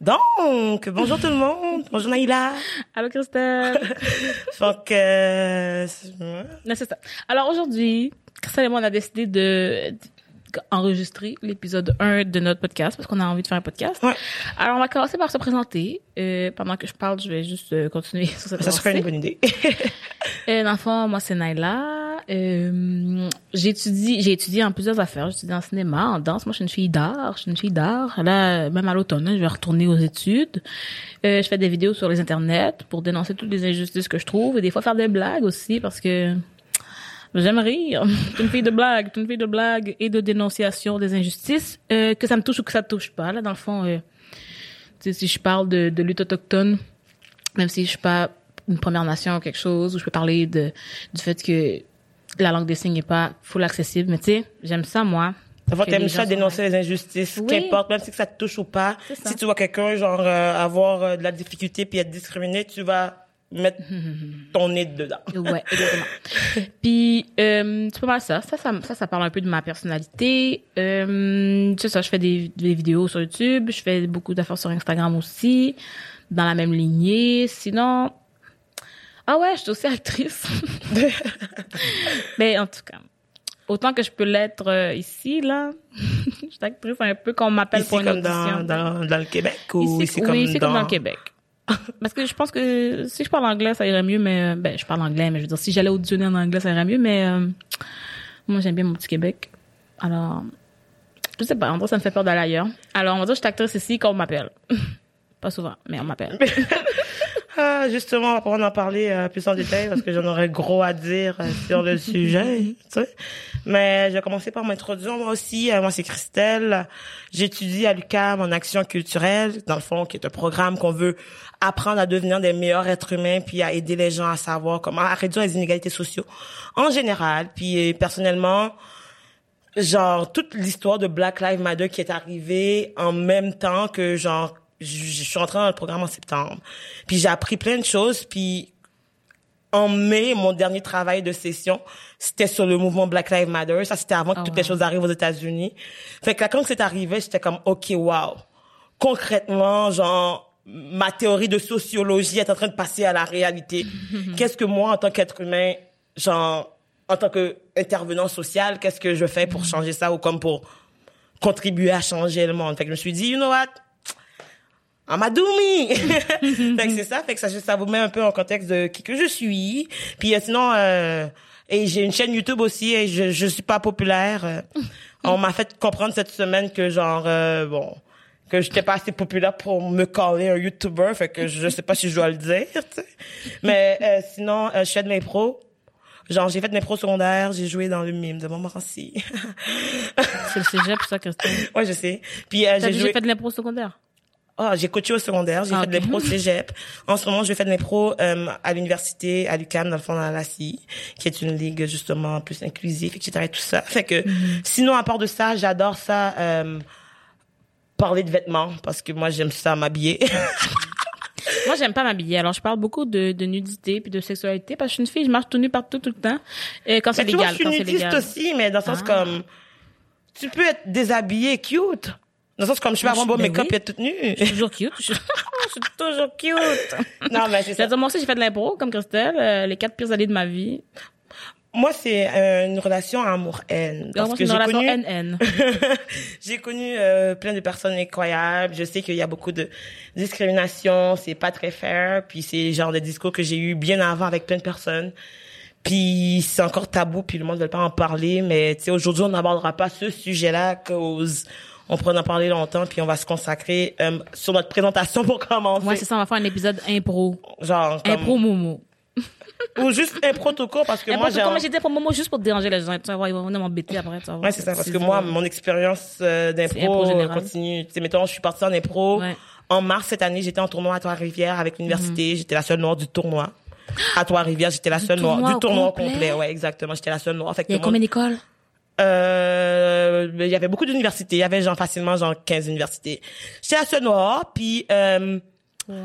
Donc, bonjour tout le monde. Bonjour Naïla. Allô Christelle. Donc, euh, Non, c'est ça. Alors aujourd'hui, Christelle et moi, on a décidé de enregistrer l'épisode 1 de notre podcast parce qu'on a envie de faire un podcast. Ouais. Alors, on va commencer par se présenter. Euh, pendant que je parle, je vais juste euh, continuer sur cette ça serait une bonne idée. Euh, dans le fond, moi, c'est Naila. Euh, j'étudie, j'ai étudié en plusieurs affaires. J'étudie en cinéma, en danse. Moi, je suis une fille d'art. Je suis une fille d'art. Là, même à l'automne, je vais retourner aux études. Euh, je fais des vidéos sur les internets pour dénoncer toutes les injustices que je trouve et des fois faire des blagues aussi parce que J'aime rire. T'es une fille de blague, une fille de blague et de dénonciation des injustices, euh, que ça me touche ou que ça te touche pas. Là, dans le fond, si je parle de, lutte autochtone, même si je suis pas une Première Nation ou quelque chose, ou je peux parler du fait que la langue des signes n'est pas full accessible, mais tu sais, j'aime ça, moi. Que t'aimes ça dénoncer les injustices, Oui. qu'importe, même si ça te touche ou pas. Si tu vois quelqu'un, genre, euh, avoir euh, de la difficulté puis être discriminé, tu vas mettre ton nez dedans. Ouais, exactement. Puis euh, c'est pas mal ça. Ça, ça, ça, ça parle un peu de ma personnalité. Euh, c'est ça, je fais des, des vidéos sur YouTube, je fais beaucoup d'affaires sur Instagram aussi, dans la même lignée. Sinon, ah ouais, je suis aussi actrice. Mais en tout cas, autant que je peux l'être euh, ici là, je suis actrice un peu qu'on m'appelle Ici pour une comme audition. dans, dans, dans le Québec ou ici, oui, comme, ici dans... comme dans le Québec. Parce que je pense que si je parle anglais, ça irait mieux, mais euh, ben je parle anglais, mais je veux dire si j'allais auditionner en anglais, ça irait mieux, mais euh, moi j'aime bien mon petit Québec. Alors, je sais pas, en vrai ça me fait peur d'aller ailleurs. Alors on va dire que je suis actrice ici quand on m'appelle. pas souvent, mais on m'appelle. Ah, justement, on va pouvoir en parler euh, plus en détail parce que j'en aurais gros à dire euh, sur le sujet, tu sais. Mais je vais commencer par m'introduire moi aussi. Euh, moi, c'est Christelle. J'étudie à l'UQAM en action culturelle, dans le fond, qui est un programme qu'on veut apprendre à devenir des meilleurs êtres humains puis à aider les gens à savoir comment à réduire les inégalités sociaux en général. Puis euh, personnellement, genre toute l'histoire de Black Lives Matter qui est arrivée en même temps que genre je, je suis rentrée dans le programme en septembre. Puis j'ai appris plein de choses puis en mai, mon dernier travail de session, c'était sur le mouvement Black Lives Matter. Ça, c'était avant que Oh, toutes les choses arrivent aux États-Unis. Fait que là, quand c'est arrivé, j'étais comme, OK, wow. Concrètement, genre, ma théorie de sociologie est en train de passer à la réalité. Qu'est-ce que moi, en tant qu'être humain, genre, en tant que intervenant social, qu'est-ce que je fais pour changer ça ou comme pour contribuer à changer le monde? Fait que je me suis dit, you know what? Amadoumi! fait que c'est ça, fait que ça, ça vous met un peu en contexte de qui que je suis. Puis euh, sinon, euh, et j'ai une chaîne YouTube aussi et je, je suis pas populaire. On m'a fait comprendre cette semaine que genre, euh, bon, que j'étais pas assez populaire pour me caller un YouTuber, fait que je sais pas si je dois le dire, tu sais. Mais euh, sinon, euh, je fais de l'impro. Genre, j'ai fait de l'impro secondaire, j'ai joué dans le mime de Montmorency. C'est le cégep, ça, Christine. ouais, je sais. Puis euh, j'ai joué... fait de l'impro secondaire? Ah, j'ai coaché au secondaire, j'ai Ah, fait de au cégep. En ce moment, je fais de l'impro euh, à l'université, à l'UQAM, dans le fond, dans la CI, qui est une ligue justement plus inclusive, etc. et tout ça. Fait que, Mhm. sinon, à part de ça, j'adore ça, euh, parler de vêtements, parce que moi, j'aime ça m'habiller. Moi, j'aime pas m'habiller. Alors, je parle beaucoup de, de nudité puis de sexualité parce que je suis une fille, je marche tout nue partout tout le temps. Et quand c'est mais vois, légal, je suis quand c'est nudiste légal. aussi, mais dans le sens Ah. comme, tu peux être déshabillé, cute. Dans le sens comme, je Moi, avoir je- beau make-up et toute nue. Je suis toujours cute. Je suis, je suis toujours cute. non, mais c'est ça. moi aussi, j'ai fait de l'impro, comme Christelle, euh, les quatre pires années de ma vie. Moi, c'est euh, une relation amour-haine. Parce moi, que j'ai connu... NN. J'ai connu euh, plein de personnes incroyables. Je sais qu'il y a beaucoup de discrimination, c'est pas très fair. Puis c'est le genre de discours que j'ai eu bien avant avec plein de personnes. Puis c'est encore tabou, puis le monde ne veut pas en parler. Mais tu sais, aujourd'hui, on n'abordera pas ce sujet-là, à cause on pourrait en parler longtemps, puis on va se consacrer euh, sur notre présentation pour commencer. Ouais, c'est ça, on va faire un épisode impro. genre comme- Impro Momo. ou juste impro tout court parce que moi Impro, j'ai j'étais pour Momo juste pour déranger les gens. Tu voir, ils vont venir m'embêter après. tu voir. Ouais, c'est ça, parce que moi, mon expérience euh, impro d'impro continue. Tu sais, mettons, je suis partie en impro. Ouais. En mars cette année, j'étais en tournoi à Trois-Rivières avec l'université. Mhm. J'étais la seule noire du tournoi. À Trois-Rivières, j'étais la seule noire du tournoi complet? complet. Ouais, exactement. J'étais la seule noire. Fait Il y a combien d'écoles? Euh, il y avait beaucoup d'universités. Il y avait genre facilement genre 15 universités. J'étais la seule noire, puis euh,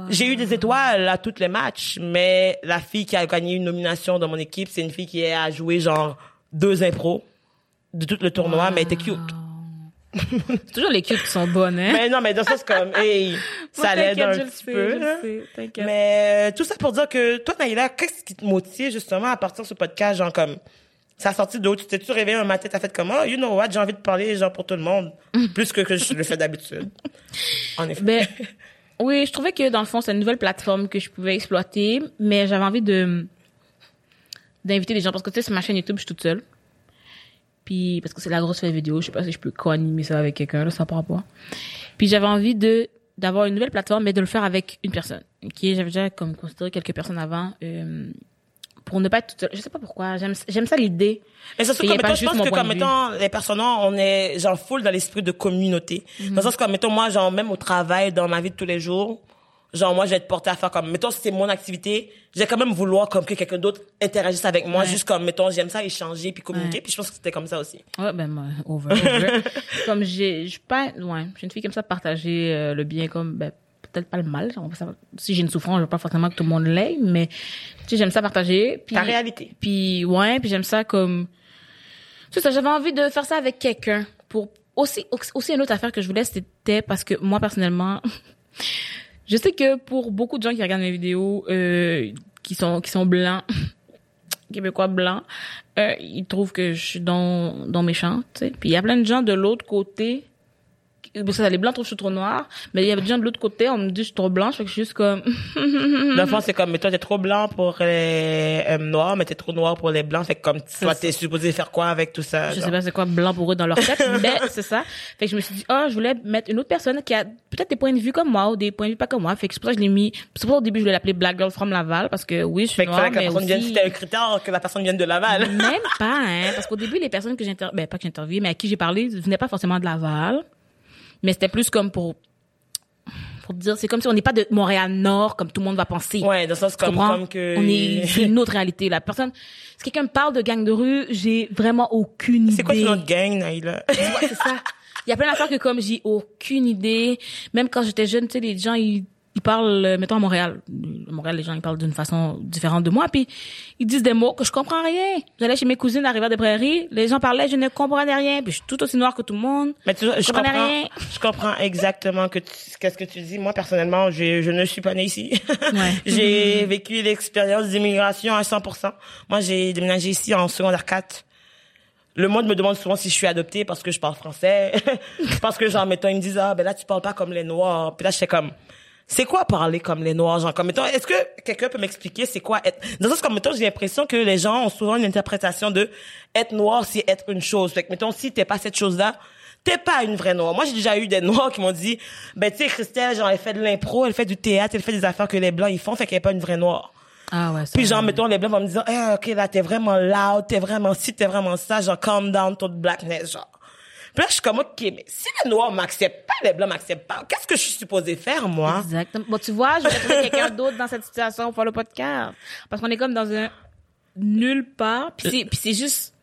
j'ai eu des étoiles à tous les matchs, mais la fille qui a gagné une nomination dans mon équipe, c'est une fille qui a joué genre deux impros de tout le tournoi, mais elle était cute. C'est toujours les queues qui sont bonnes, hein? Mais non, mais dans le sens comme, hey, ça l'aide un je petit sais, peu. je sais. Mais euh, tout ça pour dire que toi, Naïla, qu'est-ce qui te motive justement à partir de ce podcast, genre comme, ça a sorti d'où? Tu t'es-tu réveillé un matin, t'as fait comme, oh, you know what, j'ai envie de parler, genre, pour tout le monde, plus que, que je le fais d'habitude. En effet. Ben, oui, je trouvais que dans le fond, c'est une nouvelle plateforme que je pouvais exploiter, mais j'avais envie de d'inviter des gens parce que tu sais, sur ma chaîne YouTube, je suis toute seule. Puis parce que c'est la grosse fête vidéo, je sais pas si je peux co-animer ça avec quelqu'un, là, ça par rapport. Puis j'avais envie de d'avoir une nouvelle plateforme, mais de le faire avec une personne. Qui j'avais déjà comme considéré quelques personnes avant. euh, pour ne pas être toute seule. Je sais pas pourquoi. J'aime, j'aime ça l'idée. Mais a comme mettons, je pense que comme mettons, les personnes, on est, genre, full dans l'esprit de communauté. Dans le sens comme, mettons, moi, genre, même au travail, dans ma vie de tous les jours, genre, moi, je vais être portée à faire comme, mettons, si c'est mon activité, je vais quand même vouloir comme que quelqu'un d'autre interagisse avec moi, Ouais. juste comme, mettons, j'aime ça échanger puis communiquer, Ouais. puis je pense que c'était comme ça aussi. Ouais, ben, moi, over, over. comme j'ai, je suis pas, ouais, je suis une fille comme ça, partager euh, le bien comme, ben, peut-être pas le mal. si j'ai une souffrance, je veux pas forcément que tout le monde l'ait, mais, tu sais, j'aime ça partager. Puis, Ta réalité. Puis, ouais, puis j'aime ça comme, c'est ça, j'avais envie de faire ça avec quelqu'un pour, aussi, aussi une autre affaire que je voulais, c'était parce que moi, personnellement, je sais que pour beaucoup de gens qui regardent mes vidéos, euh, qui sont, qui sont blancs, québécois blancs, euh, ils trouvent que je suis dans, dans méchante, tu sais. Puis il y a plein de gens de l'autre côté, parce que les blancs trouvent que je suis trop noire, mais il y a des gens de l'autre côté, on me dit que je suis trop blanche, fait que je suis juste comme, Dans le fond, c'est comme, mais toi, t'es trop blanc pour les euh, noirs, mais t'es trop noir pour les blancs. Fait que comme, toi, t'es supposé faire quoi avec tout ça? je genre? sais pas c'est quoi blanc pour eux dans leur tête, mais c'est ça. Fait que je me suis dit, oh, je voulais mettre une autre personne qui a peut-être des points de vue comme moi ou des points de vue pas comme moi. Fait que c'est pour ça que je l'ai mis, c'est pour ça au début je voulais l'appeler Black Girl from Laval parce que oui, je suis Fait noire, que mais personne vienne, aussi... c'était un critère que la personne vienne de Laval. Même pas, hein. Parce qu'au début, les personnes que j'inter... ben, pas que j'interviewais, mais à qui j'ai parlé, venaient pas forcément de Laval. Mais c'était plus comme pour, pour dire, c'est comme si on n'est pas de Montréal-Nord, comme tout le monde va penser. Ouais, dans le sens comme, comme que... On est, c'est une autre réalité. La personne, si quelqu'un me parle de gang de rue, j'ai vraiment aucune idée. C'est quoi notre gang, Naïla? Tu vois, c'est ça. Il y a plein d'affaires que comme j'ai aucune idée. Même quand j'étais jeune, tu sais, les gens, ils, ils parlent, euh, mettons à Montréal. À Montréal, les gens, ils parlent d'une façon différente de moi. Puis, ils disent des mots que je comprends rien. J'allais chez mes cousines à Rivière-des-Prairies. Les gens parlaient, je ne comprenais rien. Puis, je suis tout aussi noire que tout le monde. Mais tu, je comprends, rien. je comprends exactement que qu'est-ce que tu dis. Moi, personnellement, je, je ne suis pas née ici. Ouais. j'ai vécu l'expérience d'immigration à 100%. Moi, j'ai déménagé ici en secondaire 4. Le monde me demande souvent si je suis adoptée parce que je parle français. parce que, genre, mettons, ils me disent, ah, ben là, tu parles pas comme les Noirs. Puis là, j'étais comme, c'est quoi parler comme les Noirs? Genre, comme, mettons, est-ce que quelqu'un peut m'expliquer c'est quoi être, dans sens comme, mettons, j'ai l'impression que les gens ont souvent une interprétation de être noir, c'est être une chose. Fait que, mettons, si t'es pas cette chose-là, t'es pas une vraie noire. Moi, j'ai déjà eu des noirs qui m'ont dit, ben, tu sais, Christelle, genre, elle fait de l'impro, elle fait du théâtre, elle fait des affaires que les blancs, ils font, fait qu'elle est pas une vraie noire. Ah ouais, ça. Puis genre, mettons, les blancs vont me dire, eh, ok, là, t'es vraiment loud, t'es vraiment ci, t'es vraiment ça, genre, calm down, toute blackness, genre. Puis là, je suis comme, ok, mais si les noirs m'acceptent pas, les blancs m'acceptent pas, qu'est-ce que je suis supposée faire, moi? Exactement. Bon, tu vois, je vais trouver quelqu'un d'autre dans cette situation pour faire le podcast. Parce qu'on est comme dans un nulle part. Puis c'est, puis c'est juste,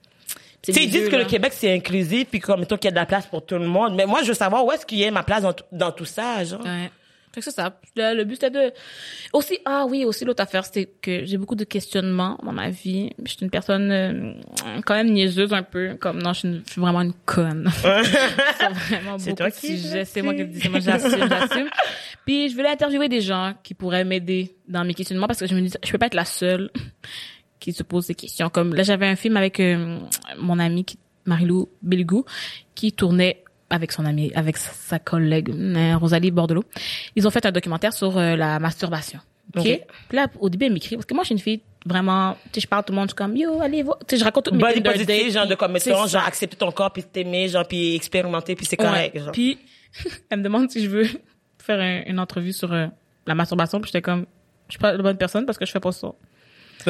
Tu sais, ils disent que le. Québec, c'est inclusif, puis comme, mettons, qu'il y a de la place pour tout le monde. Mais moi, je veux savoir où est-ce qu'il y a ma place dans, tout- dans tout ça, genre. Ouais. Fait que c'est ça. Le, le but, c'était de... Aussi, ah oui, aussi, l'autre affaire, c'était que j'ai beaucoup de questionnements dans ma vie. Je suis une personne euh, quand même niaiseuse un peu. Comme, non, je suis, une- je suis vraiment une conne. c'est vraiment C'est toi qui C'est moi qui dis. C'est moi, j'assume, j'assume. Puis, je voulais interviewer des gens qui pourraient m'aider dans mes questionnements parce que je me dis, je peux pas être la seule qui se pose des questions. Comme là, j'avais un film avec euh, mon amie Marilou Belgou qui tournait avec son amie, avec sa- collègue Rosalie Bordelot. Ils ont fait un documentaire sur euh, la masturbation. OK? Ok. Puis là, au début, elle m'écrit, parce que moi, je suis une fille vraiment, tu sais, je parle à tout le monde, je suis comme, yo, allez, va. Tu sais, je raconte toutes mes positive, dates, genre, de comme, mettons, genre, accepter ton corps, puis t'aimer, genre, puis expérimenter, puis c'est correct, Ouais. genre. Puis, elle me demande si je veux faire un- une entrevue sur euh, la masturbation, puis j'étais comme, je suis pas la bonne personne parce que je fais pas ça.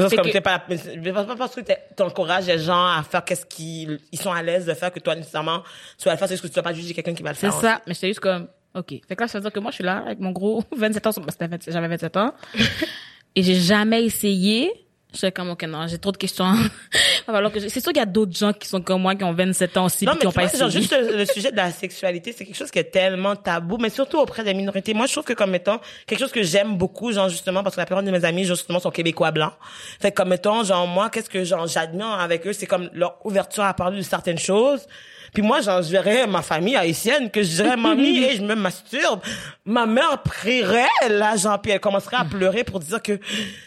C'est c'est comme que- t'es pas, c'est pas parce que t'encourages les gens à faire qu'est-ce qu'ils ils sont à l'aise de faire que toi nécessairement tu vas le faire c'est juste que tu vas pas juger quelqu'un qui va le C'est faire. ça. Mais j'étais juste comme, OK. Fait que là, ça veut dire que moi, je suis là avec mon gros 27 ans. sur- parce que c'était 27 J'avais 27 ans. et j'ai jamais essayé. J'étais comme, OK, non, j'ai trop de questions. Falloir que C'est sûr qu'il y a d'autres gens qui sont comme moi, qui ont 27 ans aussi, Non, mais qui ont pas genre, juste le, le sujet de la sexualité, c'est quelque chose qui est tellement tabou, mais surtout auprès des minorités. Moi, je trouve que comme mettons, quelque chose que j'aime beaucoup, genre, justement, parce que la plupart de mes amis, justement, sont québécois blancs. Fait comme mettons, genre, moi, qu'est-ce que, genre, j'admire avec eux, c'est comme leur ouverture à parler de certaines choses. Puis moi, genre, je verrais ma famille haïtienne, que je dirais, mamie, et je me masturbe. Ma mère prierait, là, genre, puis elle commencerait à pleurer pour dire que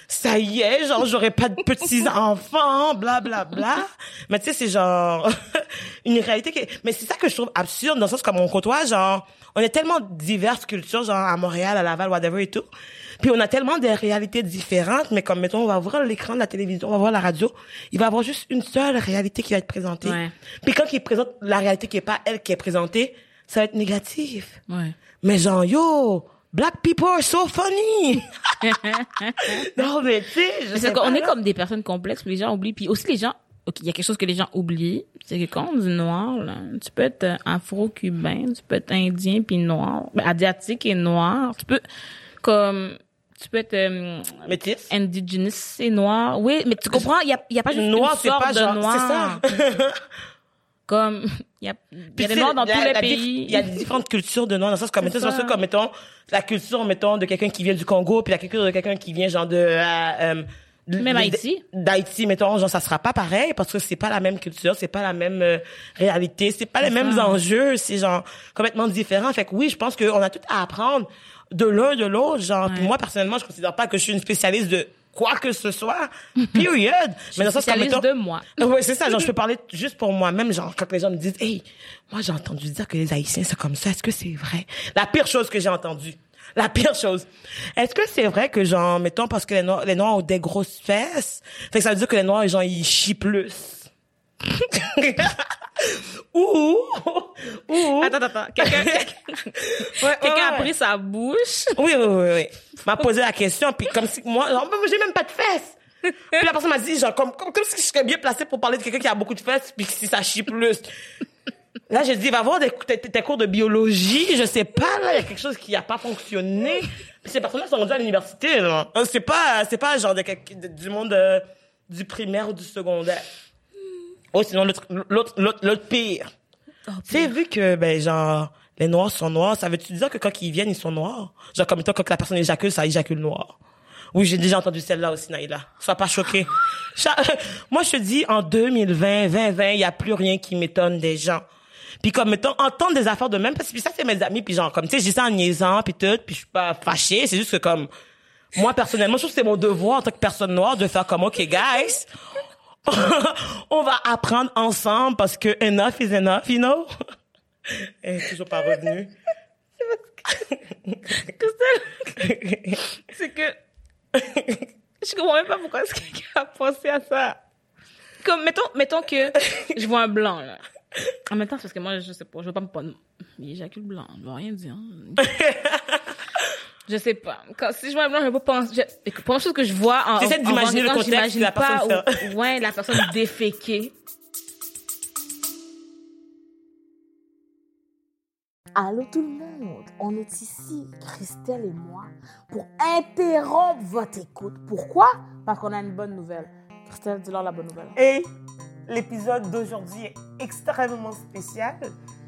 ça y est, genre, j'aurais pas de petits-enfants, bla, bla, bla. Mais tu sais, c'est genre, une réalité qui. Mais c'est ça que je trouve absurde, dans le sens comme on côtoie, genre, on est tellement diverses cultures, genre, à Montréal, à Laval, whatever et tout. Puis on a tellement des réalités différentes, mais comme mettons, on va voir l'écran de la télévision, on va voir la radio, il va y avoir juste une seule réalité qui va être présentée. Ouais. Puis quand il présente la réalité qui est pas elle qui est présentée, ça va être négatif. Ouais. Mais genre yo, black people are so funny. non mais tu sais, pas, est comme des personnes complexes, les gens oublient. Puis aussi les gens, ok, il y a quelque chose que les gens oublient, c'est que quand on dit noir, là, tu peux être afro-cubain, tu peux être indien puis noir, asiatique et noir, tu peux comme tu peux être euh, métis. indigenous et noir. Oui, mais tu comprends, il y a, il y a pas juste Noir, une sorte pas de genre, noir. c'est ça. Comme il y a, y des noirs dans tous les la pays. Il y a différentes cultures de noirs, dans le sens comme, mettons, ça. comme, mettons, la culture, mettons, de quelqu'un qui vient du Congo, puis la culture de quelqu'un qui vient, genre, de, euh, euh, Même Haïti. D'Haïti, mettons, genre, ça sera pas pareil, parce que c'est pas la même culture, c'est pas la même euh, réalité, c'est pas les mêmes ça. enjeux, c'est genre, complètement différent. Fait que oui, je pense qu'on a tout à apprendre de l'un de l'autre, genre, puis moi, personnellement, je considère pas que je suis une spécialiste de quoi que ce soit, period. Mais dans le sens comme, de moi. Ouais, c'est ça. Genre, je peux parler juste pour moi-même. Genre, quand les gens me disent, hey, moi, j'ai entendu dire que les Haïtiens, c'est comme ça. Est-ce que c'est vrai? La pire chose que j'ai entendue. La pire chose. Est-ce que c'est vrai que, genre, mettons, parce que les Noirs, les Noirs ont des grosses fesses, fait que ça veut dire que les Noirs, genre, ils chient plus? ou, ou, Attends, attends, quelqu'un, quelqu'un Ouais, quelqu'un ouais, a pris sa bouche? Oui, oui, oui, oui. M'a posé la question, puis comme si moi, j'ai même pas de fesses. Puis la personne m'a dit, genre, comme, comme, comme si je serais bien placée pour parler de quelqu'un qui a beaucoup de fesses, puis si ça chie plus. Là, j'ai dit, va voir des, tes, cours de biologie, je sais pas, là, il y a quelque chose qui a pas fonctionné. Puis ces personnes-là sont rendues à l'université, là. Euh, C'est pas, c'est pas genre de, quelque- de- du monde euh, du primaire ou du secondaire. Oh, sinon, l'autre, l'autre, l'autre, pire. Oh, Tu sais, vu que, ben, genre, les noirs sont noirs, ça veut-tu dire que quand ils viennent, ils sont noirs? Genre, comme étant, quand la personne éjacule, ça éjacule noir. Oui, j'ai déjà entendu celle-là aussi, Naïla. Sois pas choquée. Moi, je te dis, en 2020, 2020, il y a plus rien qui m'étonne des gens. Puis comme, mettons, entendre des affaires de même, parce que ça, c'est mes amis, puis genre, comme, tu sais, dis ça en niaisant, puis tout, puis je suis pas fâchée, c'est juste que comme, moi, personnellement, je trouve que c'est mon devoir en tant que personne noire de faire comme, OK, guys, on va apprendre ensemble parce que enough is enough, you know? Elle est toujours pas revenue. C'est que je comprends même pas pourquoi est-ce que quelqu'un a pensé à ça. Comme mettons, mettons que je vois un blanc là. En même temps, c'est parce que moi, je sais pas, je veux pas me prendre. Il éjacule blanc, je veux rien dire. Je sais pas. Quand, si je vois un blanc, je peux pas penser. je- écoute, Première chose que je vois en. T'essaies en d'imaginer le contexte la pas personne où- ouais, la personne déféquée. Allô tout le monde, on est ici, Christelle et moi, pour interrompre votre écoute. Pourquoi? Parce qu'on a une bonne nouvelle. Christelle, dis-leur la bonne nouvelle. Et l'épisode d'aujourd'hui est extrêmement spécial.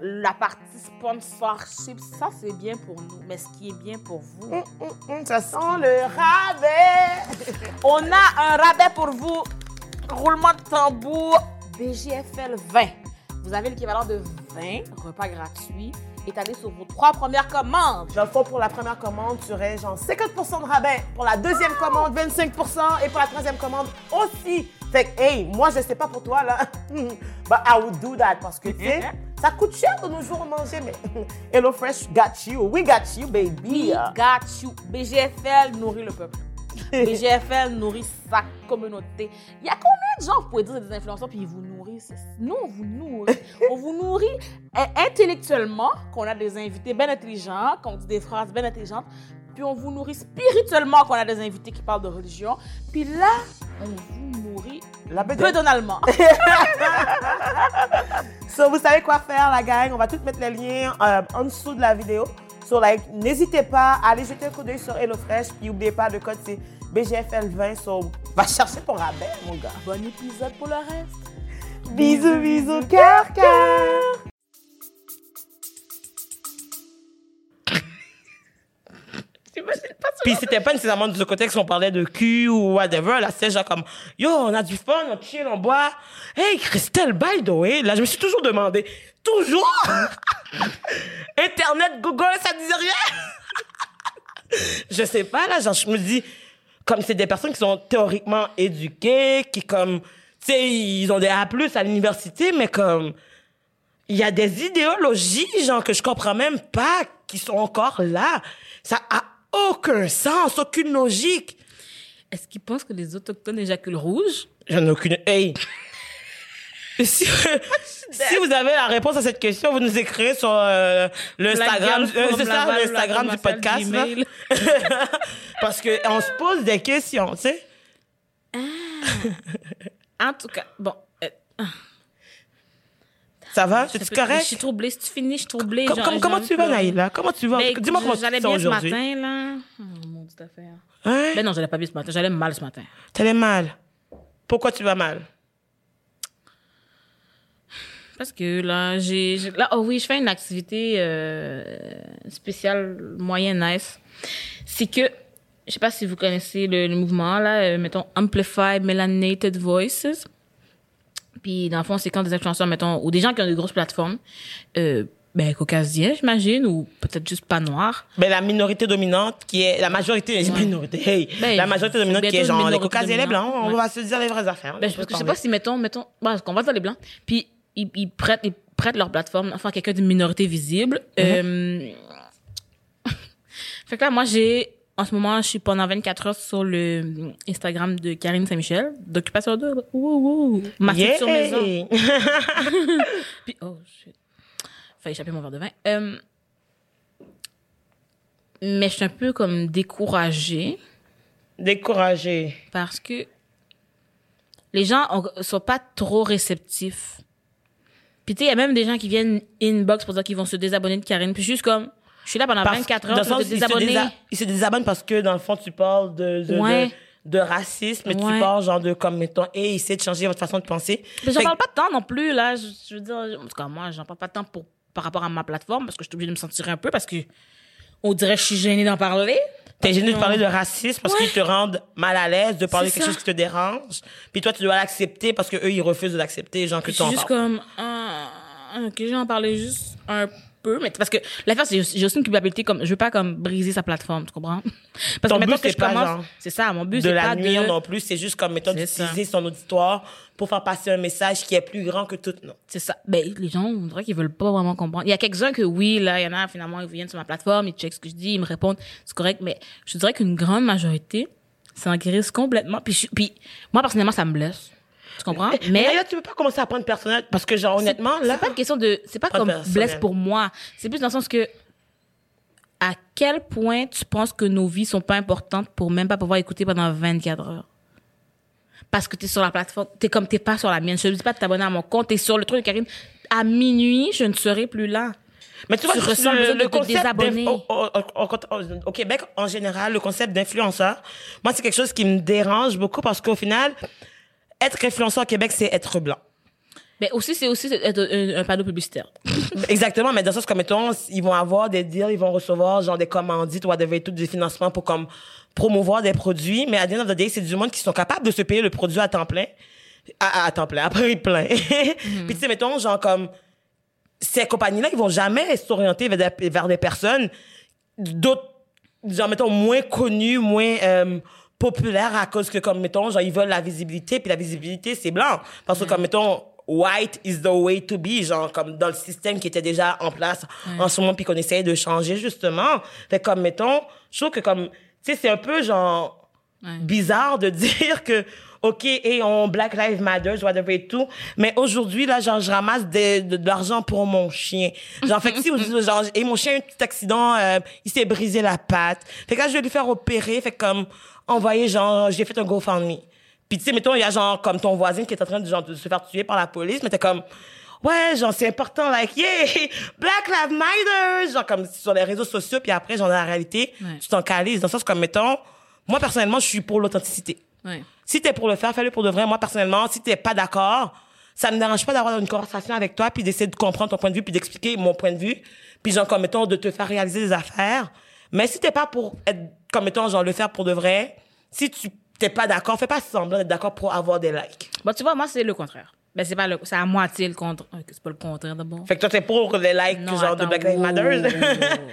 La partie sponsorship, ça c'est bien pour nous, mais ce qui est bien pour vous, Hum, hum, hum, ça sent le rabais. on a un rabais pour vous. Roulement de tambour BGFL 20. Vous avez l'équivalent de 20 repas gratuits étalés sur vos trois premières commandes. Le fond, pour la première commande, tu aurais genre 50 de rabais. Pour la deuxième commande, 25% Et pour la troisième commande aussi. Fait que, hey, moi, je sais pas pour toi, là. But I would do that parce que, tu sais, ça coûte cher de nos jours manger, mais Hello Fresh got you. We got you, baby. We got you. BGFL nourrit le peuple. BGFL nourrit sa communauté. Il y a combien de gens, vous pouvez dire, des influenceurs, puis ils vous nourrissent? Nous, on vous nourrit. on vous nourrit euh, intellectuellement, qu'on a des invités bien intelligents, qu'on dit des phrases bien intelligentes, puis on vous nourrit spirituellement, qu'on a des invités qui parlent de religion. Puis là, on vous nourrit La peu donalement. So, vous savez quoi faire, la gang? On va tout mettre les liens euh, en dessous de la vidéo. So, like, n'hésitez pas à aller jeter un coup d'œil sur HelloFresh. Puis, n'oubliez pas, le code, c'est BGFL20. So, va chercher ton rabais, mon gars. bon épisode pour le reste. Bisous, bisous, cœur, cœur. Puis c'était pas nécessairement ce contexte qu'on parlait de cul ou whatever. Là, c'est genre comme, yo, on a du fun, on chill, on boit. Hey, Christelle, by the way, là, je me suis toujours demandé, toujours? Internet, Google, ça disait rien? je sais pas, là, genre, je me dis, comme c'est des personnes qui sont théoriquement éduquées, qui comme, tu sais, ils ont des A+, à l'université, mais comme, il y a des idéologies, genre, que je comprends même pas, qui sont encore là. Ça a aucun sens, aucune logique. Est-ce qu'ils pensent que les autochtones éjaculent rouge? J'en ai aucune. Hey! Si, si vous avez la réponse à cette question, vous nous écrivez sur euh, euh, from c'est ça, Laval, le Instagram la du podcast. Parce que on se pose des questions, tu sais. En tout cas, bon. euh, Ça va? C'est correct? Je suis troublée. Si tu finis, je suis troublée. Com- genre, com- comment tu vas, Naïla? Comment tu vas? Ben, Dis-moi comment tu J'allais te sens bien ce matin, là. Oh, maudite affaire. Hein? Ben non, j'allais pas bien ce matin. J'allais mal ce matin. T'allais mal. Pourquoi tu vas mal? Parce que là, j'ai. Là, oh oui, je fais une activité euh, spéciale, moyen nice. C'est que, je sais pas si vous connaissez le, le mouvement, là, euh, mettons, Amplify Melanated Voices. Puis, dans le fond, c'est quand des influenceurs, mettons, ou des gens qui ont des grosses plateformes, euh, ben, caucasiens, j'imagine, ou peut-être juste pas noirs. Ben, la minorité dominante qui est, la majorité, les minorités, hey, Ben, la majorité dominante qui est genre les minorité caucasiens et les blancs, on Ouais. va se dire les vraies affaires. Ben, parce que je sais pas si, mettons, mettons, bon, qu'on va dans les blancs, puis ils, ils prêtent, ils prêtent leur plateforme, enfin, quelqu'un d'une minorité visible. Euh, fait que là, moi, j'ai, en ce moment, je suis pendant 24 heures sur le Instagram de Karine Saint-Michel, d'Occupation Double. Ouh, ouh. Ma Yeah. sur maison. Puis, oh, shit. Fait échapper mon verre de vin. Euh, mais je suis un peu comme découragée Découragé. parce que les gens ont- sont pas trop réceptifs. Puis tu sais, il y a même des gens qui viennent inbox pour dire qu'ils vont se désabonner de Karine. Puis juste comme, je suis là pendant Parce- 24 dans heures te ils se désabonner. désa- Ils se désabonnent parce que, dans le fond, tu parles de, de, Ouais. de, de racisme, mais tu parles genre de comme, mettons, et essayez de changer votre façon de penser. Mais j'en parle pas tant non plus, là. Je, je veux dire, en tout cas, moi, j'en parle pas tant pour, par rapport à ma plateforme parce que je suis obligée de me sentir un peu parce que on dirait que je suis gênée d'en parler. T'es gêné de parler de racisme parce Ouais. qu'ils te rendent mal à l'aise de parler de quelque ça. chose qui te dérange. Puis toi, tu dois l'accepter parce que eux, ils refusent de l'accepter, genre que tu je en juste parles. comme, ah, ok, j'en parlais juste un peu, mais parce que l'affaire, c'est j'ai aussi une culpabilité comme, je veux pas comme briser sa plateforme, tu comprends? Parce Ton que maintenant but, que je pas, commence, c'est ça, mon but, de c'est la pas nuire de, non plus, c'est juste comme, mettons, d'utiliser son auditoire pour faire passer un message qui est plus grand que tout, non. c'est ça. Ben, les gens, on dirait qu'ils veulent pas vraiment comprendre. Il y a quelques-uns que oui, là, il y en a, finalement, ils viennent sur ma plateforme, ils checkent ce que je dis, ils me répondent, c'est correct, mais je dirais qu'une grande majorité s'en guérissent complètement. Puis, je- puis, moi, personnellement, ça me blesse. Tu comprends? Mais là, tu peux pas commencer à prendre personnel parce que, genre, honnêtement, là, c'est pas une question de c'est pas comme personnel. blesse pour moi c'est plus dans le sens que à quel point tu penses que nos vies sont pas importantes pour même pas pouvoir écouter pendant 24 heures? Parce que tu es sur la plateforme t'es comme t'es pas sur la mienne je te dis pas de t'abonner à mon compte t'es sur le truc de Karine à minuit je ne serai plus là Mais tu vois, Tu le- ressens le besoin de te concept désabonner. d'inf- au, au- au- au- au Québec, en général, le concept d'influenceur, moi, c'est quelque chose qui me dérange beaucoup parce qu'au final, être influenceur au Québec, c'est être blanc. Mais aussi, c'est aussi être un, un panneau publicitaire. Exactement, mais dans le sens comme mettons, ils vont avoir des deals, ils vont recevoir genre des commandites ou whatever, tout des financements pour comme promouvoir des produits, mais à the end of the day, c'est du monde qui sont capables de se payer le produit à temps plein, à, à temps plein, après plein. Puis tu sais, mettons, genre comme ces compagnies-là, ils vont jamais s'orienter vers des, vers des personnes d'autres, genre mettons moins connues, moins euh, populaires à cause que comme mettons, genre ils veulent la visibilité, puis la visibilité c'est blanc, parce que comme mettons white is the way to be, genre comme dans le système qui était déjà en place en ce moment puis qu'on essayait de changer justement. Fait comme mettons, je trouve que comme tu sais c'est un peu genre bizarre de dire que OK, et on Black Lives Matter, whatever et tout, mais aujourd'hui là genre je ramasse de, de, de l'argent pour mon chien. Genre fait que si genre et mon chien a eu un petit accident, euh, il s'est brisé la patte. Fait que là je vais lui faire opérer, fait que comme envoyer genre j'ai fait un GoFundMe. Puis tu sais mettons il y a genre comme ton voisin qui est en train de, genre, de se faire tuer par la police, mais t'es comme Ouais, genre, c'est important, like, yeah, Black Lives Matter, genre, comme sur les réseaux sociaux, puis après, genre, dans la réalité, Ouais. tu t'en calises. Dans le sens, comme, mettons, moi, personnellement, je suis pour l'authenticité. Ouais. Si t'es pour le faire, fais-le pour de vrai. Moi, personnellement, si t'es pas d'accord, ça me dérange pas d'avoir une conversation avec toi, puis d'essayer de comprendre ton point de vue, puis d'expliquer mon point de vue, puis genre, comme, mettons, de te faire réaliser des affaires. Mais si t'es pas pour être, comme, mettons, genre, le faire pour de vrai, si tu t'es pas d'accord, fais pas semblant d'être d'accord pour avoir des likes. Bon, tu vois, moi, c'est le contraire. Ben, c'est pas le, c'est à moitié le contre, euh, c'est pas le contraire d'abord. Fait que toi, t'es pour les likes, Non, genre, de Black Lives Matter? wow, wow.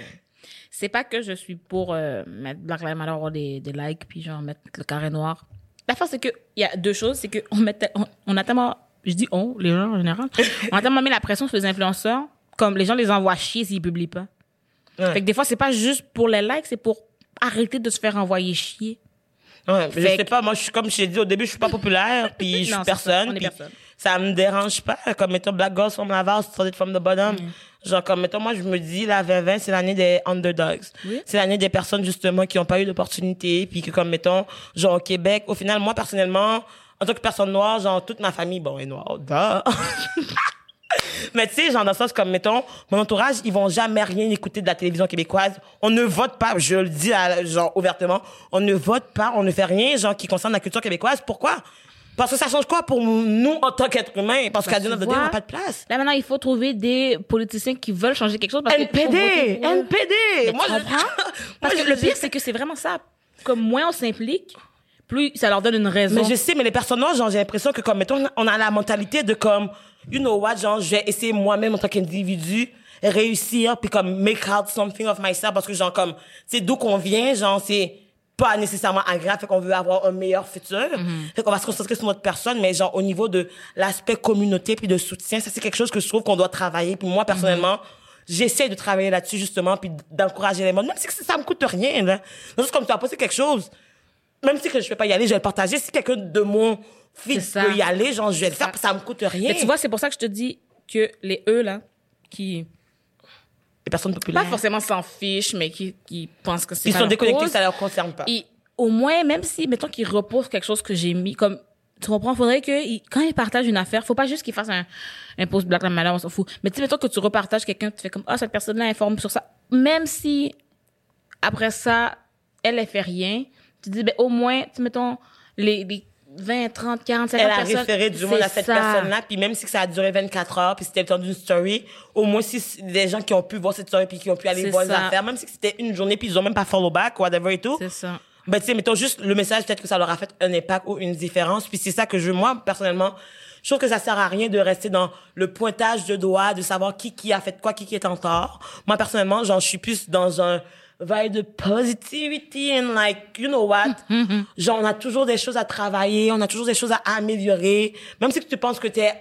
C'est pas que je suis pour euh, mettre Black Lives Matter avoir des, des likes puis genre mettre le carré noir. La force c'est que il y a deux choses, c'est que on on, a tellement je dis on, les gens en général, on a tellement mis la pression sur les influenceurs comme les gens les envoient chier s'ils publient pas. Ouais. Fait que des fois c'est pas juste pour les likes, c'est pour arrêter de se faire envoyer chier. Ouais, je sais pas, moi, je suis, comme je t'ai dit au début, je suis pas populaire, puis je suis c'est ça, personne, personne. ça me dérange pas, comme mettons Black Girls from la vase, started from the bottom. Mm. Genre, comme mettons, moi, je me dis, la 2020, c'est l'année des underdogs. Oui. C'est l'année des personnes, justement, qui ont pas eu d'opportunité, puis que, comme mettons, genre, au Québec, au final, moi, personnellement, en tant que personne noire, genre, toute ma famille, bon, est noire. Mais tu sais, genre, dans le sens comme, mettons, mon entourage, ils vont jamais rien écouter de la télévision québécoise. On ne vote pas, je le dis, à- genre, ouvertement, on ne vote pas, on ne fait rien, genre, qui concerne la culture québécoise. Pourquoi? Parce que ça change quoi pour nous en tant qu'être humain? Parce qu'à tu Dieu, on vois, n'a pas de place. Là maintenant, il faut trouver des politiciens qui veulent changer quelque chose parce que NPD! eux. NPD! Mais Moi, tu je- comprends? Parce que le pire, c'est que c'est vraiment ça. Comme moins on s'implique, plus ça leur donne une raison. Mais je sais, mais les personnes noires, genre, j'ai l'impression que, comme, mettons, on a la mentalité de, comme, you know what, genre, je vais essayer moi-même en tant qu'individu, réussir, puis comme, make out something of myself, parce que, genre, comme, sais, d'où qu'on vient, genre, c'est pas nécessairement agréable, fait qu'on veut avoir un meilleur futur. Fait qu'on va se concentrer sur notre personne, mais genre, au niveau de l'aspect communauté puis de soutien, ça, c'est quelque chose que je trouve qu'on doit travailler. Puis moi, personnellement, j'essaie de travailler là-dessus, justement, puis d'encourager les gens. Même si ça me coûte rien, là. Juste comme tu as posé quelque chose, même si que je vais pas y aller, je vais le partager. Si quelqu'un de mon fils peut y aller, genre, je vais le faire, ça. puis ça me coûte rien. Mais tu vois, c'est pour ça que je te dis que les eux, là, qui, les personnes populaires, pas forcément s'en fichent, mais qui, qui pensent que c'est ils pas sont déconnectés, cause, ça leur concerne pas. Et au moins, même si, mettons qu'ils reposent quelque chose que j'ai mis, comme, tu comprends, faudrait que, quand ils partagent une affaire, faut pas juste qu'ils fassent un, un post Black Lives Matter, on s'en fout. Mais tu sais, mettons que tu repartages quelqu'un, tu fais comme, ah, cette personne-là informe sur ça. Même si, après ça, elle, elle fait rien, tu dis, ben, au moins, tu mettons, les, les 20, 30, 40, 50 elle a personnes. référé du monde à cette personne-là, puis même si ça a duré 24 heures, puis c'était le temps d'une story, au moins si des gens qui ont pu voir cette story, puis qui ont pu aller voir les ça. affaires, même si c'était une journée, puis ils ont même pas follow back, whatever et tout, C'est ça. ben tu sais, mettons juste le message, peut-être que ça leur a fait un impact ou une différence, puis c'est ça que je, moi, personnellement, je trouve que ça sert à rien de rester dans le pointage de doigts, de savoir qui qui a fait quoi, qui qui est en tort. Moi, personnellement, genre, je suis plus dans un vibe de positivity and like, you know what? Genre, on a toujours des choses à travailler, on a toujours des choses à améliorer. Même si tu penses que t'es,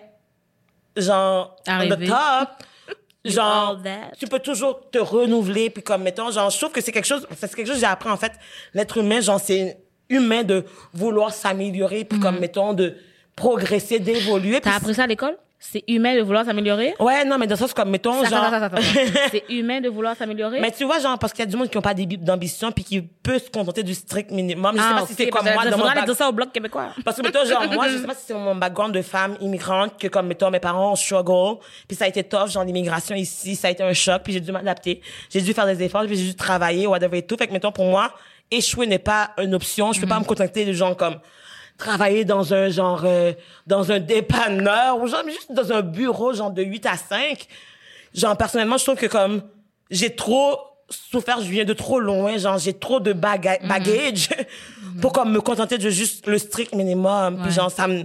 genre, on the Arrivé. top, genre, tu peux toujours te renouveler, puis comme, mettons, genre, je trouve que c'est quelque chose, c'est quelque chose que j'ai appris, en fait, l'être humain, genre, c'est humain de vouloir s'améliorer, puis comme, mettons, de progresser, d'évoluer. T'as appris ça à l'école? C'est humain de vouloir s'améliorer? Ouais, non, mais dans le sens comme, mettons, genre... C'est humain de vouloir s'améliorer? Mais tu vois, genre, parce qu'il y a du monde qui n'ont pas d'ambition, puis qui peut se contenter du strict minimum. Je sais pas si c'est comme moi, dans mon faudra aller bac- dire ça au bloc québécois. Parce que, mettons, genre, moi, je sais pas si c'est mon background de femme immigrante que, comme, mettons, mes parents ont struggle, puis ça a été tough, genre, l'immigration ici, ça a été un choc, puis j'ai dû m'adapter. J'ai dû faire des efforts, puis j'ai dû travailler, whatever et tout. Fait que, mettons, pour moi, échouer n'est pas une option. Je peux pas me contenter de gens comme, travailler dans un genre, euh, dans un dépanneur, ou genre juste dans un bureau, genre de 8 à 5. Genre, personnellement, je trouve que comme, j'ai trop souffert, je viens de trop loin, genre, j'ai trop de baga- baggage pour comme me contenter de juste le strict minimum. Puis Ouais. genre, ça me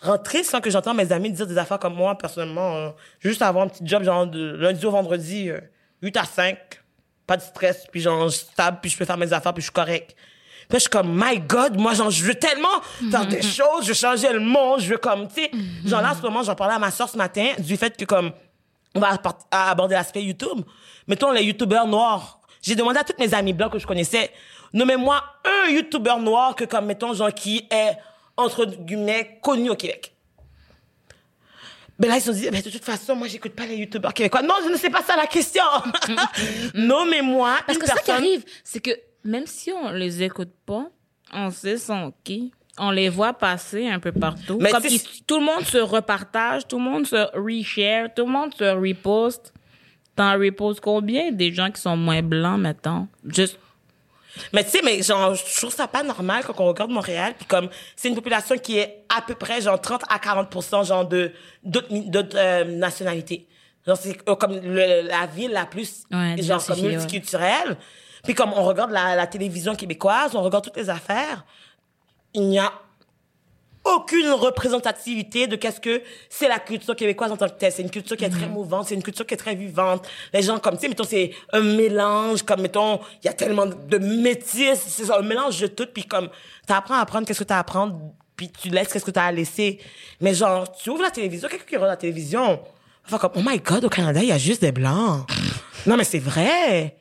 rend triste quand que j'entends mes amis dire des affaires comme moi, personnellement, euh, juste avoir un petit job, genre, de lundi au vendredi, euh, 8 à 5, pas de stress, puis genre, je stable, puis je peux faire mes affaires, puis je suis correct. Puis je suis comme, my God, moi, genre, je veux tellement faire des choses, je veux changer le monde, je veux comme, tu sais, genre là, en ce moment, j'en parlais à ma soeur ce matin, du fait que comme, on va aborder l'aspect YouTube. Mettons les YouTubeurs noirs. J'ai demandé à toutes mes amies blancs que je connaissais, nommez-moi un YouTuber noir que comme, mettons, genre, qui est, entre guillemets, connu au Québec. Ben là, ils se sont dit, ben, de toute façon, moi, j'écoute pas les YouTubeurs québécois. Non, je ne sais pas ça la question. Nommez-moi Parce une que ça qui personne- arrive, c'est que même si on les écoute pas, on sait sont qui. On les voit passer un peu partout. Mais Comme ils- tout le monde se repartage, tout le monde se reshare, tout le monde se reposte. T'en reposes combien des gens qui sont moins blancs, mettons? Juste, Mais tu sais, mais genre, je trouve ça pas normal quand on regarde Montréal, puis comme c'est une population qui est à peu près genre 30 à 40 genre de d'autres euh, nationalités. Genre c'est euh, comme le- la ville la plus Ouais, genre comme ouais. Puis comme on regarde la, la télévision québécoise, on regarde toutes les affaires, il n'y a aucune représentativité de qu'est-ce que c'est la culture québécoise en tant que telle. C'est une culture qui est très mouvante, c'est une culture qui est très vivante. Les gens comme, tu sais, mettons, c'est un mélange, comme, mettons, il y a tellement de métis, c'est un mélange de tout, puis comme, t'apprends à apprendre qu'est-ce que t'as à apprendre, puis tu laisses qu'est-ce que t'as à laisser. Mais genre, tu ouvres la télévision, quelqu'un qui regarde la télévision, enfin comme, oh my god, au Canada, il y a juste des blancs. non, mais c'est vrai.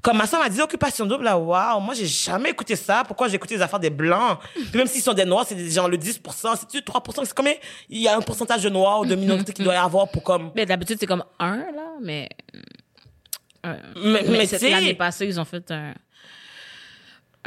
Comme ma soeur m'a dit occupation double là, waouh, moi j'ai jamais écouté ça. Pourquoi j'ai écouté les affaires des blancs? Puis même s'ils sont des noirs, c'est des gens le 10 c'est tu 3 c'est combien? Il y a un pourcentage de noirs ou de minorités qu'il doit y avoir pour comme ben, d'habitude, c'est comme un, là, mais, euh, mais, mais, mais cette- l'année passée, ils ont fait un,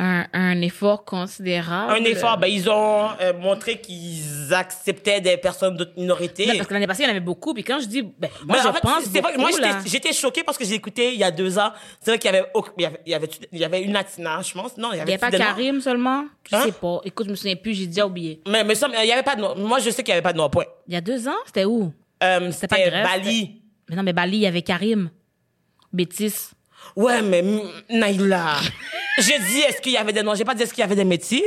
un, un effort considérable. un effort, ben ils ont euh, montré qu'ils acceptaient des personnes d'autres minorités. Non, parce que l'année passée, il y en avait beaucoup, puis quand je dis, ben, moi, je en fait, pense c'est vrai moi beaucoup, j'étais choquée parce que j'ai écouté il y a deux ans. C'est vrai qu'il y avait il y avait il y avait, il y avait une latina, je pense. Non, il y Il avait n'y a pas. Karim seulement? Je Hein? sais pas. Écoute, je me souviens plus, j'ai déjà oublié. Mais mais ça, il y avait pas de noirs. Moi je sais qu'il y avait pas de noirs. Point. Il y a deux ans, c'était où? Euh, c'était Bali. Mais non, mais Bali, il y avait Karim. Bétis. Ouais, mais Naïla, j'ai dit est-ce qu'il y avait des noirs, j'ai pas dit est-ce qu'il y avait des métis.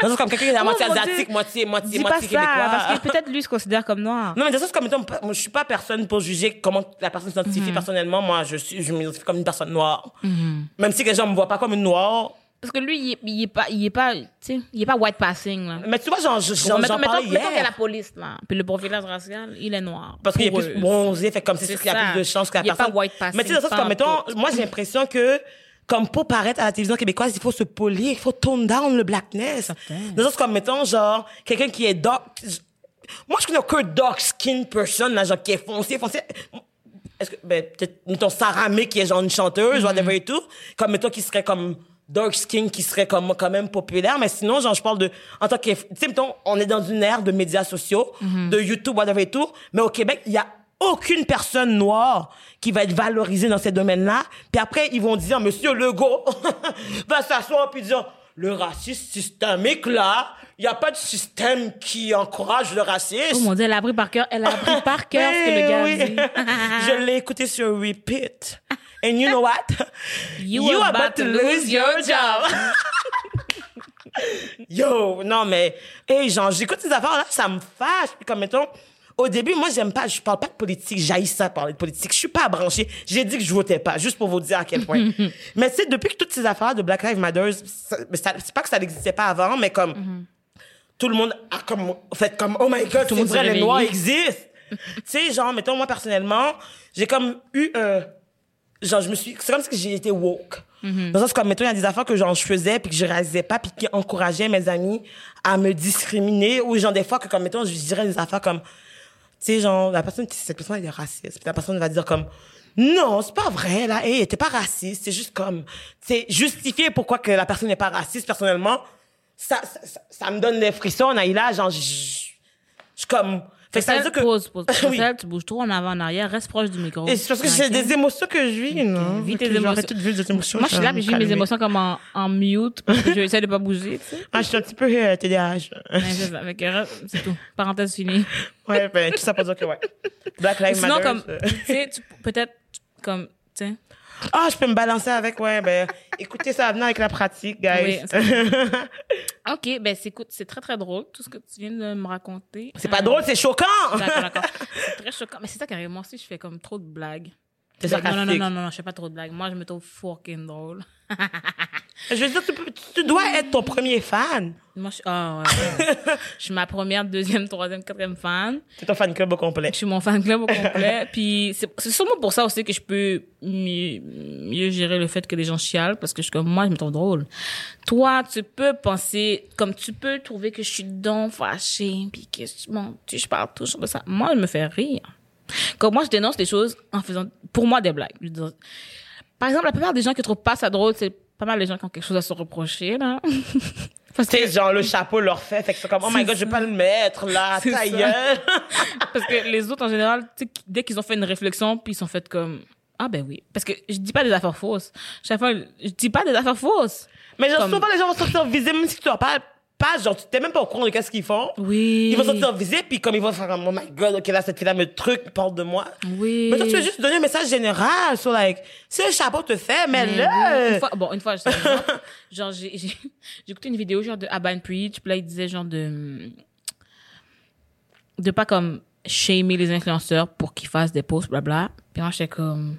Non, c'est comme quelqu'un qui est à Oh, moitié asiatique, moitié, moitié, Dis pas moitié ça, québécois. parce que peut-être lui se considère comme noir. Non, mais de ça, c'est comme étant, je suis pas personne pour juger comment la personne Mhm. s'identifie personnellement. Moi, je suis, je m'identifie comme une personne noire. Mhm. Même si les gens me voient pas comme une noire. Parce que lui, il est, il est pas, il est pas, tu sais, il est pas white passing, là. Mais tu vois, j'en, j'en, j'en mettons, mettons, mettons qu'il y a la police, là. Puis le profilage racial, il est noir. Parce qu'il est plus eux. bronzé, fait comme c'est C'est sûr qu'il y a plus de chances que la Il est pas personne. white passing, Mais tu sais, dans pas comme mettons, moi, j'ai l'impression que, comme pour paraître à la télévision québécoise, il faut se polir, il faut tone down le blackness. Dans le sens, comme mettons, genre, quelqu'un qui est dark. Moi, je connais aucun dark skin person, là, genre, qui est foncé, foncé. Est-ce que, ben, peut-être, mettons, Sarah May, qui est genre une chanteuse, whatever et tout. Comme, mettons, qui serait comme, dark skin, qui serait comme, quand même populaire. Mais sinon, genre, je parle de, en tant que, tu sais, mettons, on est dans une ère de médias sociaux, de YouTube, whatever et tout. Mais au Québec, il y a aucune personne noire qui va être valorisée dans ces domaines-là. Puis après, ils vont dire, Monsieur Legault va s'asseoir puis dire, le racisme systémique, là, il n'y a pas de système qui encourage le racisme. Oh mon dieu, elle a appris par cœur, elle a appris par cœur ce que le gars oui. dit. Je l'ai écouté sur repeat. And you know what? You are about to lose your job. Yo, non, mais, hey, genre, j'écoute ces affaires-là, ça me fâche. Puis comme, mettons, au début, moi, j'aime pas, je parle pas de politique, j'haïs ça, parler de politique. Je suis pas branchée. J'ai dit que je votais pas, juste pour vous dire à quel point. mais tu sais, depuis que toutes ces affaires de Black Lives Matter, c'est pas que ça n'existait pas avant, mais comme, tout le monde a comme, fait comme, oh my god, c'est monde vrai, les. Noirs existent. tu sais, genre, mettons, moi, personnellement, j'ai comme eu un, genre, je me suis, c'est comme si j'ai été woke. Dans le sens, comme, mettons, il y a des affaires que, genre, je faisais puis que je réalisais pas puis qui encourageaient mes amis à me discriminer ou, genre, des fois que, comme, mettons, je dirais des affaires comme, tu sais, genre, la personne, cette personne, elle est raciste. Puis la personne va dire comme, non, c'est pas vrai, là. Hey, t'es pas raciste. C'est juste comme, c'est justifier pourquoi que la personne n'est pas raciste, personnellement. Ça, ça, ça, ça me donne des frissons, Naïla. Genre, je, je- je suis comme, Fait que ça veut dire que... Pause, pause. Oui. Tu bouges trop en avant, en arrière. Reste proche du micro. Et c'est parce que j'ai Ok. des émotions que je vis, non? Que j'aurais émotions. toutes vu des émotions. Moi, je suis là, me vis mes émotions comme en, en mute, parce que j'essaie de pas bouger, tu sais. Ah, je suis un petit peu euh, TDAH. C'est euh, c'est tout. Parenthèse finie. ouais, ben, tout ça pour dire que ouais. Black Lives Sinon, Matter. comme, euh. tu sais, peut-être, comme, tu sais. Ah, je peux me balancer avec, ouais, ben, écoutez, ça va venir avec la pratique, guys. Oui, Ok, ben, c'est, écoute, c'est très, très drôle, tout ce que tu viens de me raconter. c'est pas Euh, drôle, c'est choquant! D'accord, d'accord. C'est très choquant. Mais c'est ça carrément, aussi, je fais comme trop de blagues. C'est non, non, non, non, non, je fais pas trop de blagues. Moi, je me trouve fucking drôle. Je veux dire, tu, peux- tu dois être ton premier fan. Moi, je, ah, ouais, ouais. je suis ma première, deuxième, troisième, quatrième fan. C'est ton fan club au complet. Je suis mon fan club au complet. Puis c'est sûrement pour ça aussi que je peux mieux, mieux gérer le fait que les gens chialent parce que je comme moi, je me trouve drôle. Toi, tu peux penser, comme tu peux trouver que je suis donc fâchée puis que je, bon, tu, je parle toujours de ça. Moi, je me fais rire. Comme moi, je dénonce des choses en faisant, pour moi, des blagues. Par exemple, la plupart des gens qui trouvent pas ça drôle, c'est pas mal les gens qui ont quelque chose à se reprocher, là. Parce que, genre, le chapeau leur fait, fait que c'est comme, oh my god, je vais pas le mettre, là, C'est ta ça. gueule. parce que les autres, en général, dès qu'ils ont fait une réflexion, puis ils sont fait comme, ah ben oui. Parce que je dis pas des affaires fausses. Chaque fois, je dis pas des affaires fausses. Mais genre, Comme- souvent, les gens vont sortir visés, même si tu leur parles pas, genre, tu t'es même pas au courant de qu'est-ce qu'ils font. Oui. Ils vont sortir visés, puis comme ils vont faire oh my god, ok, là, cette fille-là me truc, parle de moi. Oui. Mais toi, tu veux juste donner un message général sur, like, si le chapeau te fait, mais Mais là. oui. Une fois, bon, une fois, je sais pas, genre, j'ai, j'ai, j'ai écouté une vidéo, genre, de Aban Preach, puis là, il disait, genre, de, de pas, comme, shamer les influenceurs pour qu'ils fassent des posts, blabla. Puis moi, j'étais comme,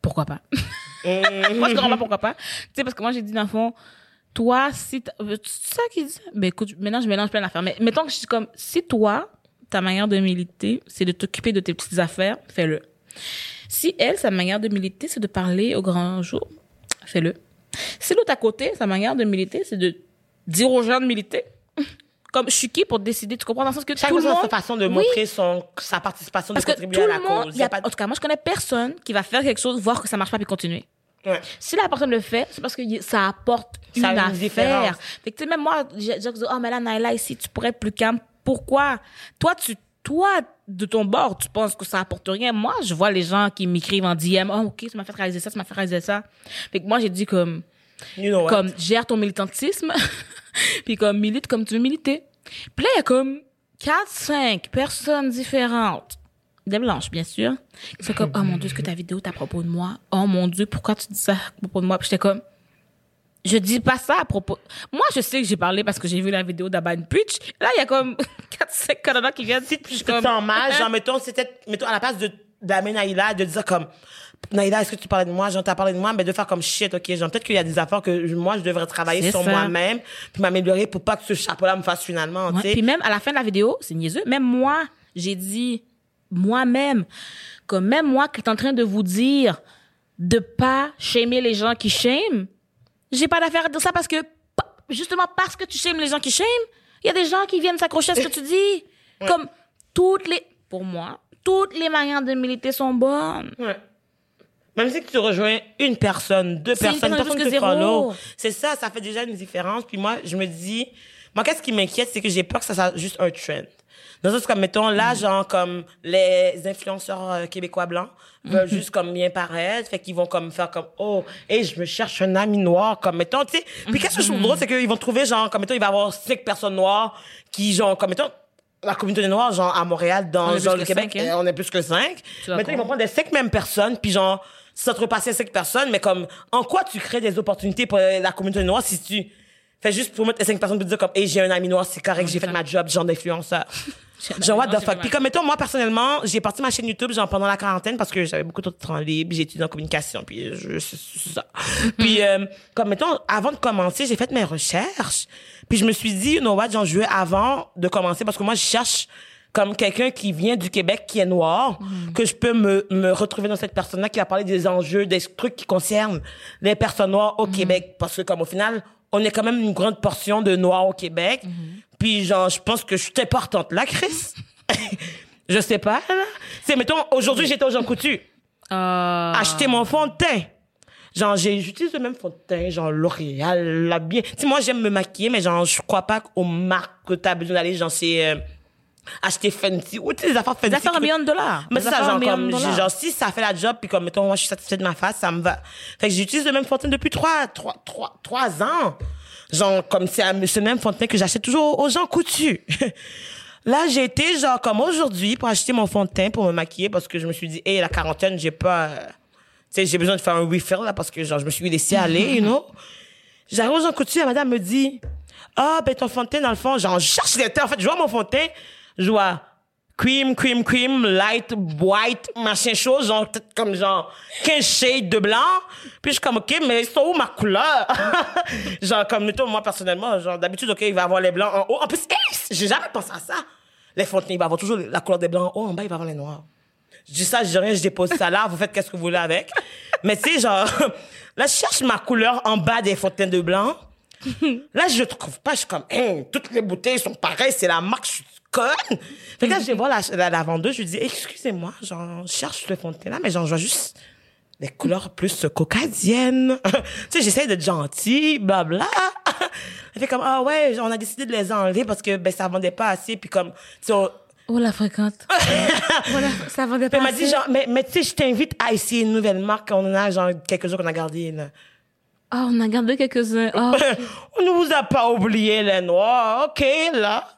pourquoi pas? moi, je comprends pas pourquoi pas. Tu sais, parce que moi, j'ai dit, dans le fond, toi, si, c'est ça qu'il dit? Ben, écoute, maintenant, je mélange plein d'affaires. Mais mettons que je suis comme, si toi, ta manière de militer, c'est de t'occuper de tes petites affaires, fais-le. Si elle, sa manière de militer, c'est de parler au grand jour, fais-le. Si l'autre à côté, sa manière de militer, c'est de dire aux gens de militer, comme je suis qui pour décider, tu comprends? Dans le sens que Chaque tout le personne a monde... sa façon de Oui. montrer son, sa participation, de Parce que contribuer tout à le la monde, cause. y a, pas en tout cas, moi, je connais personne qui va faire quelque chose, voir que ça marche pas puis continuer. Ouais. Si la personne le fait, c'est parce que ça apporte une Ça a une affaire. différence. Fait que, tu sais, même moi, j'ai dit, oh, mais là, Naila, ici, tu pourrais être plus calme. Pourquoi? Toi, tu, toi, de ton bord, tu penses que ça apporte rien. Moi, je vois les gens qui m'écrivent en DM, oh, ok, tu m'as fait réaliser ça, tu m'as fait réaliser ça. Fait que moi, j'ai dit comme, You know comme, gère ton militantisme, puis comme, milite comme tu veux militer. Puis là, il y a comme 4, 5 personnes différentes. Des blanches, bien sûr. Sont comme, oh mon Dieu, est-ce que ta vidéo est à propos de moi? Oh mon Dieu, pourquoi tu dis ça à propos de moi? Puis j'étais comme, je dis pas ça à propos. Moi, je sais que j'ai parlé parce que j'ai vu la vidéo d'Aban Pitch. Là, il y a comme 4, 5 Canadiens qui viennent. si Je tu te sens mal, genre, mettons, c'était, mettons, à la place de, d'amener Naïla, de dire comme, Naïla, est-ce que tu parlais de moi? Genre, t'as parlé de moi, mais de faire comme shit, ok? Genre, peut-être qu'il y a des affaires que moi, je devrais travailler C'est sur moi-même, puis m'améliorer pour pas que ce chapeau-là me fasse finalement, Ouais. Puis même à la fin de la vidéo, c'est niaiseux. Même moi, j'ai dit moi-même que même moi qui est en train de vous dire de pas shamer les gens qui shame, j'ai pas d'affaire à dire ça parce que justement parce que tu shames les gens qui shame, il y a des gens qui viennent s'accrocher à ce que tu dis. Comme toutes les pour moi, toutes les manières de militer sont bonnes. Ouais. Même si tu rejoins une personne, deux C'est une personnes, personne personne que. C'est ça, ça fait déjà une différence. Puis moi, je me dis, moi, qu'est-ce qui m'inquiète, c'est que j'ai peur que ça soit juste un trend. Dans le sens comme, mettons, là, genre, comme les influenceurs euh, québécois blancs veulent juste comme bien paraître, fait qu'ils vont comme faire comme, oh, et je me cherche un ami noir, comme, mettons, tu sais. Puis qu'est-ce que je trouve drôle, c'est qu'ils vont trouver, genre, comme, mettons, il va y avoir cinq personnes noires qui, genre, comme, mettons, la communauté noire, genre, à Montréal, dans genre, le Québec, cinq, hein. euh, on est plus que cinq. Tu ils vont prendre les cinq mêmes personnes, puis genre, ça te repasser cinq personnes, mais comme, en quoi tu crées des opportunités pour la communauté noire si tu fais juste pour mettre les cinq personnes pour dire comme, hey, j'ai un ami noir, c'est correct, j'ai fait ma job, genre d'influenceur. Genre, what the fuck? Puis comme, mettons, moi, personnellement, j'ai parti ma chaîne YouTube, genre, pendant la quarantaine, parce que j'avais beaucoup de temps libre, j'ai étudié en communication, puis je, c'est ça. puis, euh, comme, mettons, avant de commencer, j'ai fait mes recherches, puis je me suis dit, you know what, genre, je veux avant de commencer, parce que moi, je cherche comme quelqu'un qui vient du Québec, qui est noir, que je peux me, me retrouver dans cette personne-là qui va parler des enjeux, des trucs qui concernent les personnes noires au Québec. Parce que, comme, au final, on est quand même une grande portion de noirs au Québec. Puis, genre, je pense que je suis importante là, Chris. je sais pas, là. C'est, mettons, aujourd'hui, j'étais au Jean Coutu. Euh, Acheter mon fond de teint. Genre, j'utilise le même fond de teint, genre L'Oréal, la bien. Tu sais, moi, j'aime me maquiller, mais genre, je crois pas aux marques que t'as besoin d'aller, genre, c'est, euh, acheter Fenty, ou des affaires Fenty. Des affaires un million de dollars. mais ça, genre, comme, genre, si ça fait la job, puis comme, mettons, moi, je suis satisfaite de ma face, ça me va. Fait que j'utilise le même fond de teint depuis trois, trois, trois, trois ans. Genre, comme c'est le même fond de teint que j'achète toujours aux gens coutus. Là, j'ai été, genre, comme aujourd'hui, pour acheter mon fond de teint pour me maquiller, parce que je me suis dit, hey, la quarantaine, j'ai pas, euh, tu sais, j'ai besoin de faire un refill, là, parce que, genre, je me suis laissé aller, you know. J'arrive aux gens coutus, la madame me dit, ah, ben, ton fond de teint, dans le fond, genre, je cherche les teints. En fait, je vois mon fond de teint, je vois cream, cream, cream, light, white, machin chose, genre, peut-être comme genre 15 shades de blanc. Puis je suis comme, OK, mais ils sont où ma couleur? genre, comme, mettons, moi, personnellement, genre, d'habitude, OK, il va avoir les blancs en haut. En plus, hey, j'ai jamais pensé à ça. Les teint, il va avoir toujours la couleur des blancs en haut, en bas, il va avoir les noirs. Je dis ça, je dis rien, je dépose ça là, vous faites qu'est-ce que vous voulez avec. Mais tu sais, genre, là, je cherche ma couleur en bas des fontaines de blanc. Là, je trouve pas, je suis comme, Hein, toutes les bouteilles sont pareilles, c'est la marque, je suis conne. Fait que là, je vais voir la, la, la vendeuse, je lui dis, excusez-moi, genre, je cherche le fond de là, mais genre, je vois juste des couleurs plus caucasiennes. tu sais, j'essaie d'être gentil, blabla. Elle fait comme, ah ouais, on a décidé de les enlever parce que, ben, ça vendait pas assez, puis comme, tu sais, on- Oh, la fréquente. voilà, ça vendait pas elle m'a dit, genre, mais, mais tu sais, je t'invite à essayer une nouvelle marque. On en a, genre, quelques jours qu'on a gardé. Là. Ah, on a gardé quelques-uns. Oh. On ne vous a pas oublié, les noirs. OK, là.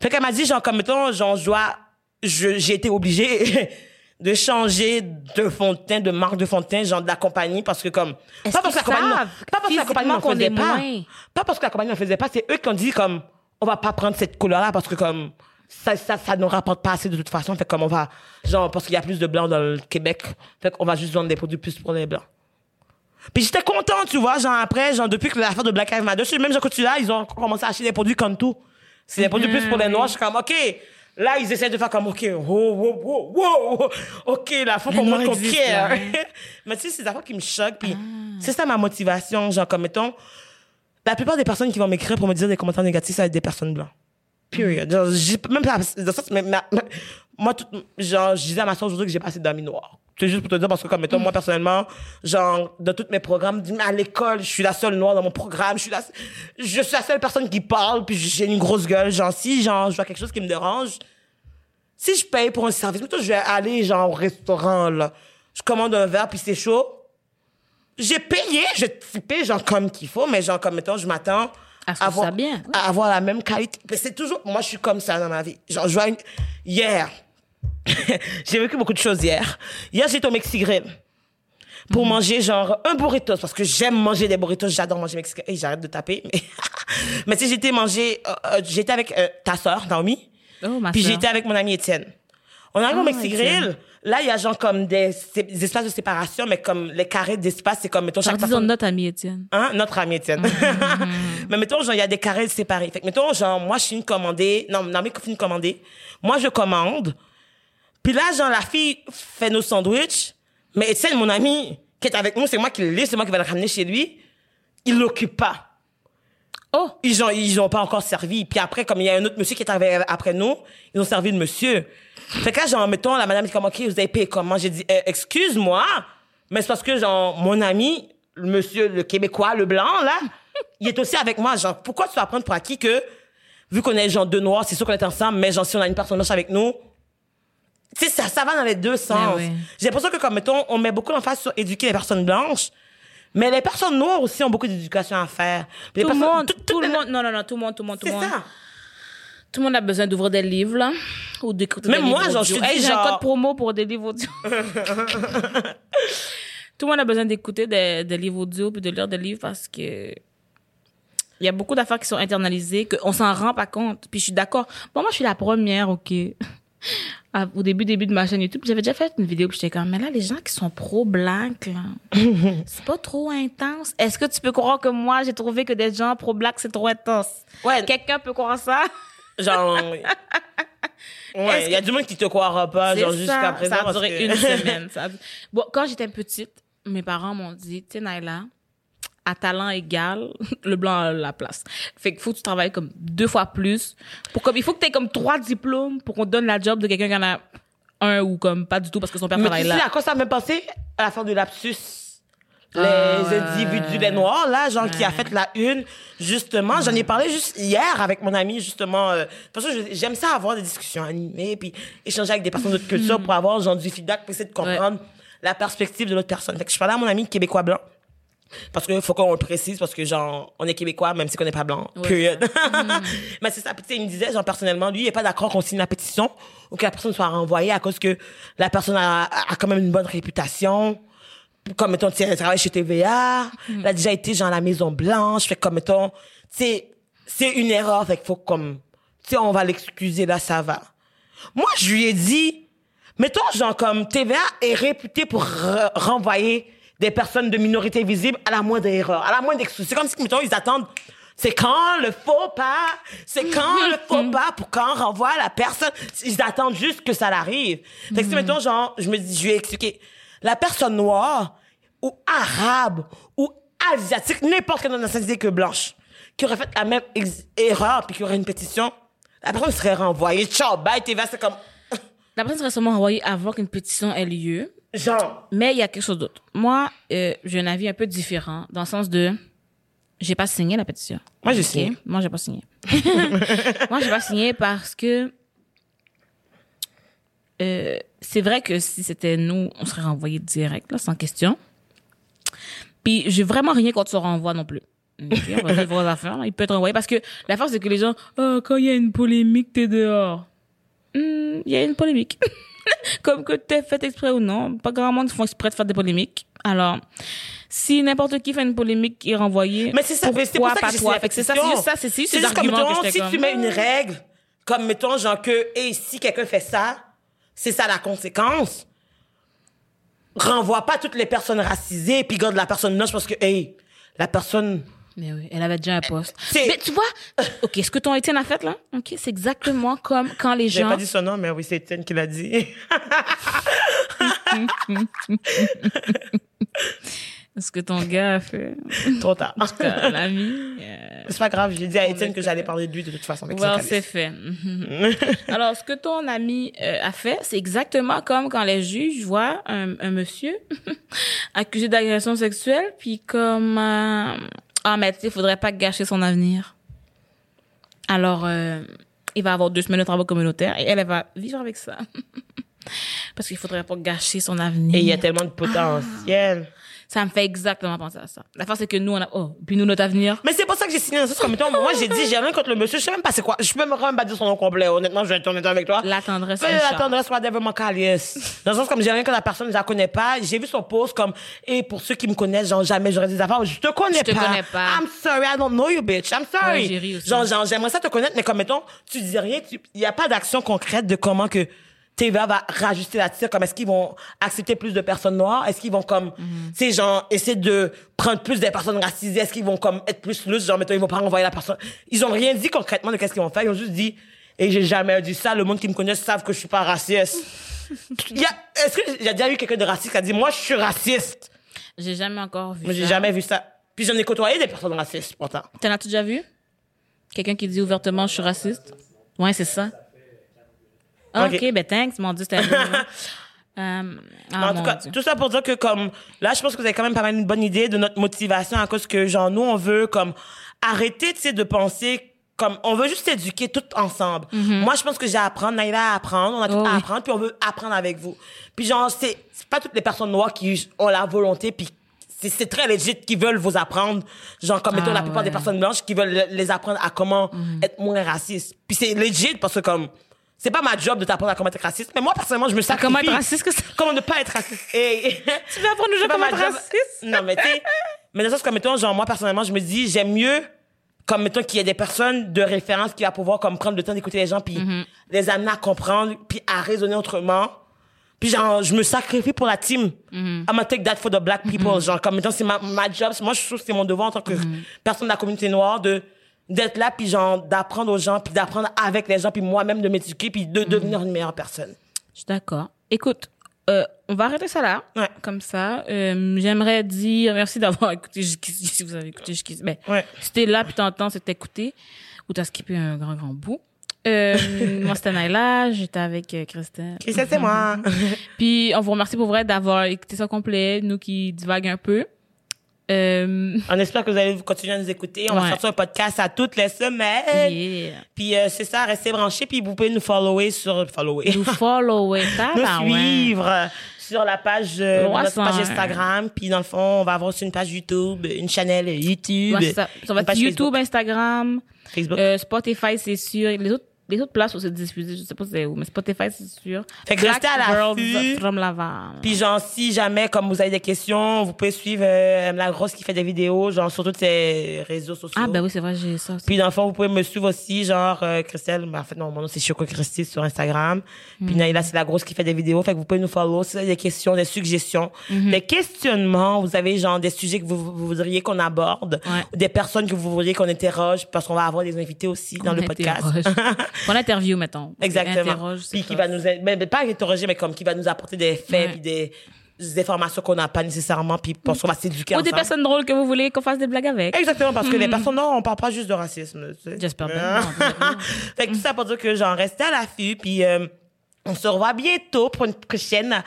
Fait qu'elle m'a dit, genre, comme, mettons, genre, je dois, je- j'ai été obligée de changer de fond de teint, de marque de fond de teint, genre, de la compagnie, parce que, comme, pas parce que la qu'ils compagnie, savent pas parce que la compagnie n'en faisait pas. moins? Pas parce que la compagnie n'en faisait pas, c'est eux qui ont dit, comme, on va pas prendre cette couleur-là parce que, comme, ça, ça, ça nous rapporte pas assez de toute façon. Fait comme on va, genre, parce qu'il y a plus de blancs dans le Québec. Fait qu'on va juste vendre des produits plus pour les blancs. Puis j'étais content, tu vois, genre après, genre depuis que l'affaire de Black Lives Matter, même genre quand tu là, ils ont commencé à acheter des produits comme tout. C'est des produits plus pour les noirs, je suis comme, OK. Là, ils essaient de faire comme, OK. OK, là, faut qu'on montre qu'on care. Mais tu sais, c'est des affaires qui me choquent, puis c'est ça ma motivation, genre comme, mettons, la plupart des personnes qui vont m'écrire pour me dire des commentaires négatifs, ça va être des personnes blanches. Period. Genre, j'ai même ma- ma- moi, tout, genre, je disais à ma soeur aujourd'hui que j'ai pas assez d'amis noirs. C'est juste pour te dire parce que, comme, mettons, moi, personnellement, genre, dans tous mes programmes, à l'école, je suis la seule noire dans mon programme, je suis la, je suis la seule personne qui parle, puis j'ai une grosse gueule. Genre, si, genre, je vois quelque chose qui me dérange, si je paye pour un service, mettons, je vais aller, genre, au restaurant, là, je commande un verre, puis c'est chaud, j'ai payé, je tipé, genre, comme qu'il faut, mais genre, comme, mettons, je m'attends avoir, ça bien, avoir la même qualité. C'est toujours, moi, je suis comme ça dans ma vie. Genre, je vois une, hier, j'ai vécu beaucoup de choses hier. Hier, j'étais au Mexique Grill pour Mhm. manger genre un burritos parce que j'aime manger des burritos, j'adore manger mexicain. Et j'arrête de taper. Mais, mais sais, j'étais manger, euh, euh, j'étais avec euh, ta sœur, Naomi. Oh, ma Puis j'étais avec mon ami Étienne. On arrive au Ah, Mexique. Grill. Là, il y a genre comme des, espaces de séparation, mais comme les carrés d'espace, c'est comme, mettons, chaque Disons personne... notre ami Étienne. Hein? Notre ami Étienne. Mais mettons, genre, il y a des carrés séparés. Fait que, mettons, genre, moi, je suis une commandée. Non, non, mais une commandée. Moi, je commande. Puis là, genre, la fille fait nos sandwichs. Mais Étienne, mon ami, qui est avec nous, c'est moi qui le lis, c'est moi qui vais le ramener chez lui. Il l'occupe pas. Oh! Ils ont, ils ont pas encore servi. Puis après, comme il y a un autre monsieur qui est arrivé après nous, ils ont servi le monsieur. Fait que là, genre, mettons, la madame dit comme, OK, vous avez payé comment? J'ai dit, Euh, excuse-moi, mais c'est parce que, genre, mon ami, le monsieur, le Québécois, le blanc, là, il est aussi avec moi. Genre, pourquoi tu vas prendre pour acquis que, vu qu'on est, genre, deux noirs, c'est sûr qu'on est ensemble, mais genre, si on a une personne blanche avec nous, tu sais, ça, ça va dans les deux sens. oui. J'ai l'impression que, comme, mettons, on met beaucoup d'emphase sur éduquer les personnes blanches, mais les personnes noires aussi ont beaucoup d'éducation à faire. Les Tout le monde, tout- tout, tout- le monde, non, non, non, tout le monde, tout le monde, tout C'est le monde. ça. Tout le monde a besoin d'ouvrir des livres, là. Ou d'écouter Même des moi, livres genre, audio. je te Hey, j'ai un code promo pour des livres audio. tout le monde a besoin d'écouter des, des livres audio puis de lire des livres parce que il y a beaucoup d'affaires qui sont internalisées qu'on s'en rend pas compte. Puis je suis d'accord. Bon, moi, je suis la première, OK. À- Au début, début de ma chaîne YouTube, j'avais déjà fait une vidéo, puis j'étais comme, mais là, les gens qui sont pro-black, c'est pas trop intense. Est-ce que tu peux croire que moi, j'ai trouvé que des gens pro-black, c'est trop intense? Ouais. Quelqu'un peut croire ça? Genre. Ouais, il y a du monde qui te croira pas, genre, jusqu'à présent. Ça a duré que- une semaine. ça a- Bon, quand j'étais petite, mes parents m'ont dit, tu sais, Naila, à talent égal, le blanc a la place. Fait qu'il faut que tu travailles comme deux fois plus. Pour comme, il faut que tu aies comme trois diplômes pour qu'on te donne la job de quelqu'un qui en a un ou comme pas du tout parce que son père Mais travaille tu sais là. à quoi ça m'a pensé? À la fin du lapsus. Les Ah, individus, les noirs, là, genre, qui a fait la une, justement. J'en ai parlé juste hier avec mon ami, justement. euh, parce que j'aime ça avoir des discussions animées, puis échanger avec des personnes d'autres cultures pour avoir, genre, du feedback, pour essayer de comprendre la perspective de l'autre personne. Fait que je parlais à mon ami québécois blanc. Parce qu'il faut qu'on le précise, parce que, genre, on est québécois, même si on n'est pas blanc. Ouais. Period. Mais c'est ça. Il me disait, genre, personnellement, lui, il n'est pas d'accord qu'on signe la pétition ou que la personne soit renvoyée à cause que la personne a, a quand même une bonne réputation. Comme, mettons, elle travaille chez TVA. Elle a déjà été, genre, à la Maison Blanche. Fait comme, mettons, tu sais, c'est une erreur. Fait qu'il faut, comme, tu sais, on va l'excuser, là, ça va. Moi, je lui ai dit, mettons, genre, comme TVA est réputé pour re- renvoyer des personnes de minorité visible à la moindre erreur, à la moindre excuse. C'est comme si, mettons, ils attendent, c'est quand le faux pas, c'est quand le faux pas pour quand on renvoie la personne. Ils attendent juste que ça l'arrive. Fait que si, mettons, genre, je me dis, je lui ai expliqué, la personne noire, ou arabe, ou asiatique, n'importe quelle nationalité que blanche, qui aurait fait la même erreur puis qui aurait une pétition, la personne serait renvoyée. Ciao, bye, TVA, c'est comme, La personne serait sûrement envoyée avant qu'une pétition ait lieu. genre, Mais il y a quelque chose d'autre. Moi, euh, j'ai un avis un peu différent, dans le sens de, j'ai pas signé la pétition. Moi, j'ai Ok? signé. Moi, j'ai pas signé. Moi, j'ai pas signé parce que euh, c'est vrai que si c'était nous, on serait renvoyé direct, là, sans question. Puis, j'ai vraiment rien contre ce renvoi non plus. On va faire vos affaires. Il peut être renvoyé parce que la force, c'est que les gens, oh, quand il y a une polémique, t'es dehors. Hmm, Il y a une polémique. Comme que t'es fait exprès ou non. Pas grand monde font exprès de faire des polémiques. Alors, si n'importe qui fait une polémique, il est renvoyé. Mais c'est ça, c'est pour ça pas que toi? c'est ça, c'est juste ça, c'est juste juste comme, que mettons, si comme, tu mets une hmm. règle, comme, mettons, genre que, et si quelqu'un fait ça, c'est ça la conséquence. Renvoie pas toutes les personnes racisées, puis garde la personne noche parce que, hey, la personne... Mais oui, elle avait déjà un poste. C'est- Mais tu vois, ok, ce que ton Étienne a fait là, ok, c'est exactement comme quand les J'ai gens. pas dit son nom, mais oui, c'est Étienne qui l'a dit. Ce que ton gars a fait. Trop tard. L'ami. euh, C'est pas grave, j'ai dit à Étienne que j'allais parler de lui de toute façon. avec Well, c'est fait. Alors, ce que ton ami euh, a fait, c'est exactement comme quand les juges voient un, un monsieur accusé d'agression sexuelle, puis comme euh, ah mais tu sais, faudrait pas gâcher son avenir. Alors, euh, il va avoir deux semaines de travail communautaire et elle, elle va vivre avec ça. Parce qu'il faudrait pas gâcher son avenir. Et il y a tellement de potentiel. Ça me fait exactement penser à ça. La force, c'est que nous, on a, oh, puis nous, notre avenir. Mais c'est pour ça que j'ai signé dans ce comme mettons, moi, j'ai dit, j'ai rien contre le monsieur. Je sais même pas c'est quoi. Je peux même pas dire son nom complet. Honnêtement, je vais être honnête avec toi. La tendresse, Fais un la tendresse, whatever, mon calice. Dans le sens comme j'ai rien que la personne, je la connais pas. J'ai vu son post comme, et pour ceux qui me connaissent, genre, jamais j'aurais des affaires. Je te connais Je te pas. connais pas. I'm sorry, I don't know you, bitch. I'm sorry. Ouais, j'ai ri aussi. genre, genre, j'aimerais ça te connaître, mais comme, mettons, tu dis rien, tu- il y a pas d'action concrète de comment que TVA va rajuster la tire, comme est-ce qu'ils vont accepter plus de personnes noires, est-ce qu'ils vont comme, Mhm. tu sais, genre, essayer de prendre plus des personnes racisées, est-ce qu'ils vont comme être plus loose, genre, mettons, ils vont pas renvoyer la personne. Ils ont rien dit concrètement de qu'est-ce qu'ils vont faire, ils ont juste dit, et j'ai jamais dit ça, le monde qui me connaît savent que je suis pas raciste. Il y a, est-ce que j'ai déjà eu quelqu'un de raciste qui a dit, moi, je suis raciste? J'ai jamais encore vu Mais j'ai ça. jamais vu ça. Puis j'en ai côtoyé des personnes racistes, pourtant. T'en as-tu déjà vu? Quelqu'un qui dit ouvertement je suis raciste? Ouais, c'est ça. Ah, Ok. ok, ben thanks, mon Dieu, c'était. euh, Mais ah, en tout cas, Dieu. tout ça pour dire que comme là, je pense que vous avez quand même pas mal une bonne idée de notre motivation à cause que genre nous on veut comme arrêter tu sais de penser comme on veut juste s'éduquer tout ensemble. Moi, je pense que j'ai à apprendre, Naïla à apprendre, on a tout. Oh à apprendre puis on veut apprendre avec vous. Puis genre c'est pas toutes les personnes noires qui ont la volonté puis c'est très legit qui veulent vous apprendre genre comme mettons Ah la plupart ouais. Des personnes blanches qui veulent le- les apprendre à comment être moins raciste. Puis c'est legit parce que comme c'est pas ma job de t'apprendre à comment être raciste, mais moi personnellement, je me sacrifie. comment être raciste que ça? Comment ne pas être raciste? Et, Tu veux apprendre aux gens comment être raciste? Non, mais tu mais dans le sens comme, mettons, genre, moi, personnellement, je me dis, j'aime mieux, comme, mettons, qu'il y ait des personnes de référence qui va pouvoir, comme, prendre le temps d'écouter les gens, puis Mm-hmm. les amener à comprendre, puis à raisonner autrement. Puis, genre, je me sacrifie pour la team. Mm-hmm. I'm gonna take that for the black people. Genre, comme, mettons, c'est ma, ma job. Moi, je trouve que c'est mon devoir en tant que Mm-hmm. personne de la communauté noire de, d'être là, puis genre, d'apprendre aux gens, puis d'apprendre avec les gens, puis moi-même de m'éduquer, puis de devenir une meilleure personne. Je suis d'accord. Écoute, euh, on va arrêter ça là. Ouais. Comme ça. Euh, J'aimerais dire merci d'avoir écouté jusqu'ici. Si vous avez écouté jusqu'ici. Ben, Ouais. si t'es là puis t'entends, c'est écouté. Ou t'as skippé un grand, grand bout. Euh, moi, c'était Naila. J'étais avec euh, Christelle. Christelle, c'est moi. Puis, on vous remercie pour vrai d'avoir écouté ça complet. Nous qui divaguent un peu. Euh, On espère que vous allez continuer à nous écouter. On va sortir un podcast à toutes les semaines. yeah. Puis euh, c'est ça, restez branchés. Puis vous pouvez nous follower sur... Follower. Nous follower, ça, nous bah ouais. suivre sur la page, euh, notre page. Instagram. Puis dans le fond, on va avoir aussi une page YouTube, une chaîne YouTube. Ouais, ça. Ça va être YouTube, Instagram, Facebook. Euh, Spotify, c'est sûr. Les autres, les autres places où c'est diffusé, je sais pas c'est où, mais Spotify, c'est sûr. Fait que Black restez à l'affût. from Laval. Puis genre, si jamais, comme vous avez des questions, vous pouvez suivre euh, la grosse qui fait des vidéos, genre sur tous ses réseaux sociaux. ah, ben oui, c'est vrai, j'ai ça aussi. Puis dans le fond, vous pouvez me suivre aussi, genre euh, Christelle, ben, en fait non, mon nom c'est Choco Christy sur Instagram. Puis Hmm. Naïla, c'est la grosse qui fait des vidéos, fait que vous pouvez nous follow si vous avez des questions, des suggestions, Hmm. des questionnements, vous avez genre des sujets que vous, vous voudriez qu'on aborde, Ouais. ou des personnes que vous voudriez qu'on interroge, parce qu'on va avoir des invités aussi dans On le podcast. Pour l'interview, mettons. Exactement. Puis qui va nous, mais, mais pas interroger, mais comme qui va nous apporter des faits, Ouais. puis des, des informations qu'on n'a pas nécessairement, puis parce qu'on va s'éduquer Ou des personnes drôles que vous voulez qu'on fasse des blagues avec. Exactement, parce que les personnes, non, on parle pas juste de racisme. tu sais. J'espère bien. Ah. Fait que tout ça pour dire que j'en restais à l'affût, puis euh, on se revoit bientôt pour une prochaine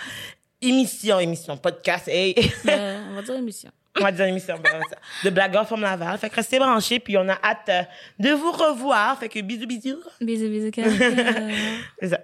émission, émission, podcast, hey. Euh, on va dire émission. On va dire émission, ça. de Blagueur from Laval. Fait que restez branchés, puis on a hâte euh, de vous revoir. Fait que bisous, bisous. Bisous, bisous. C'est ça.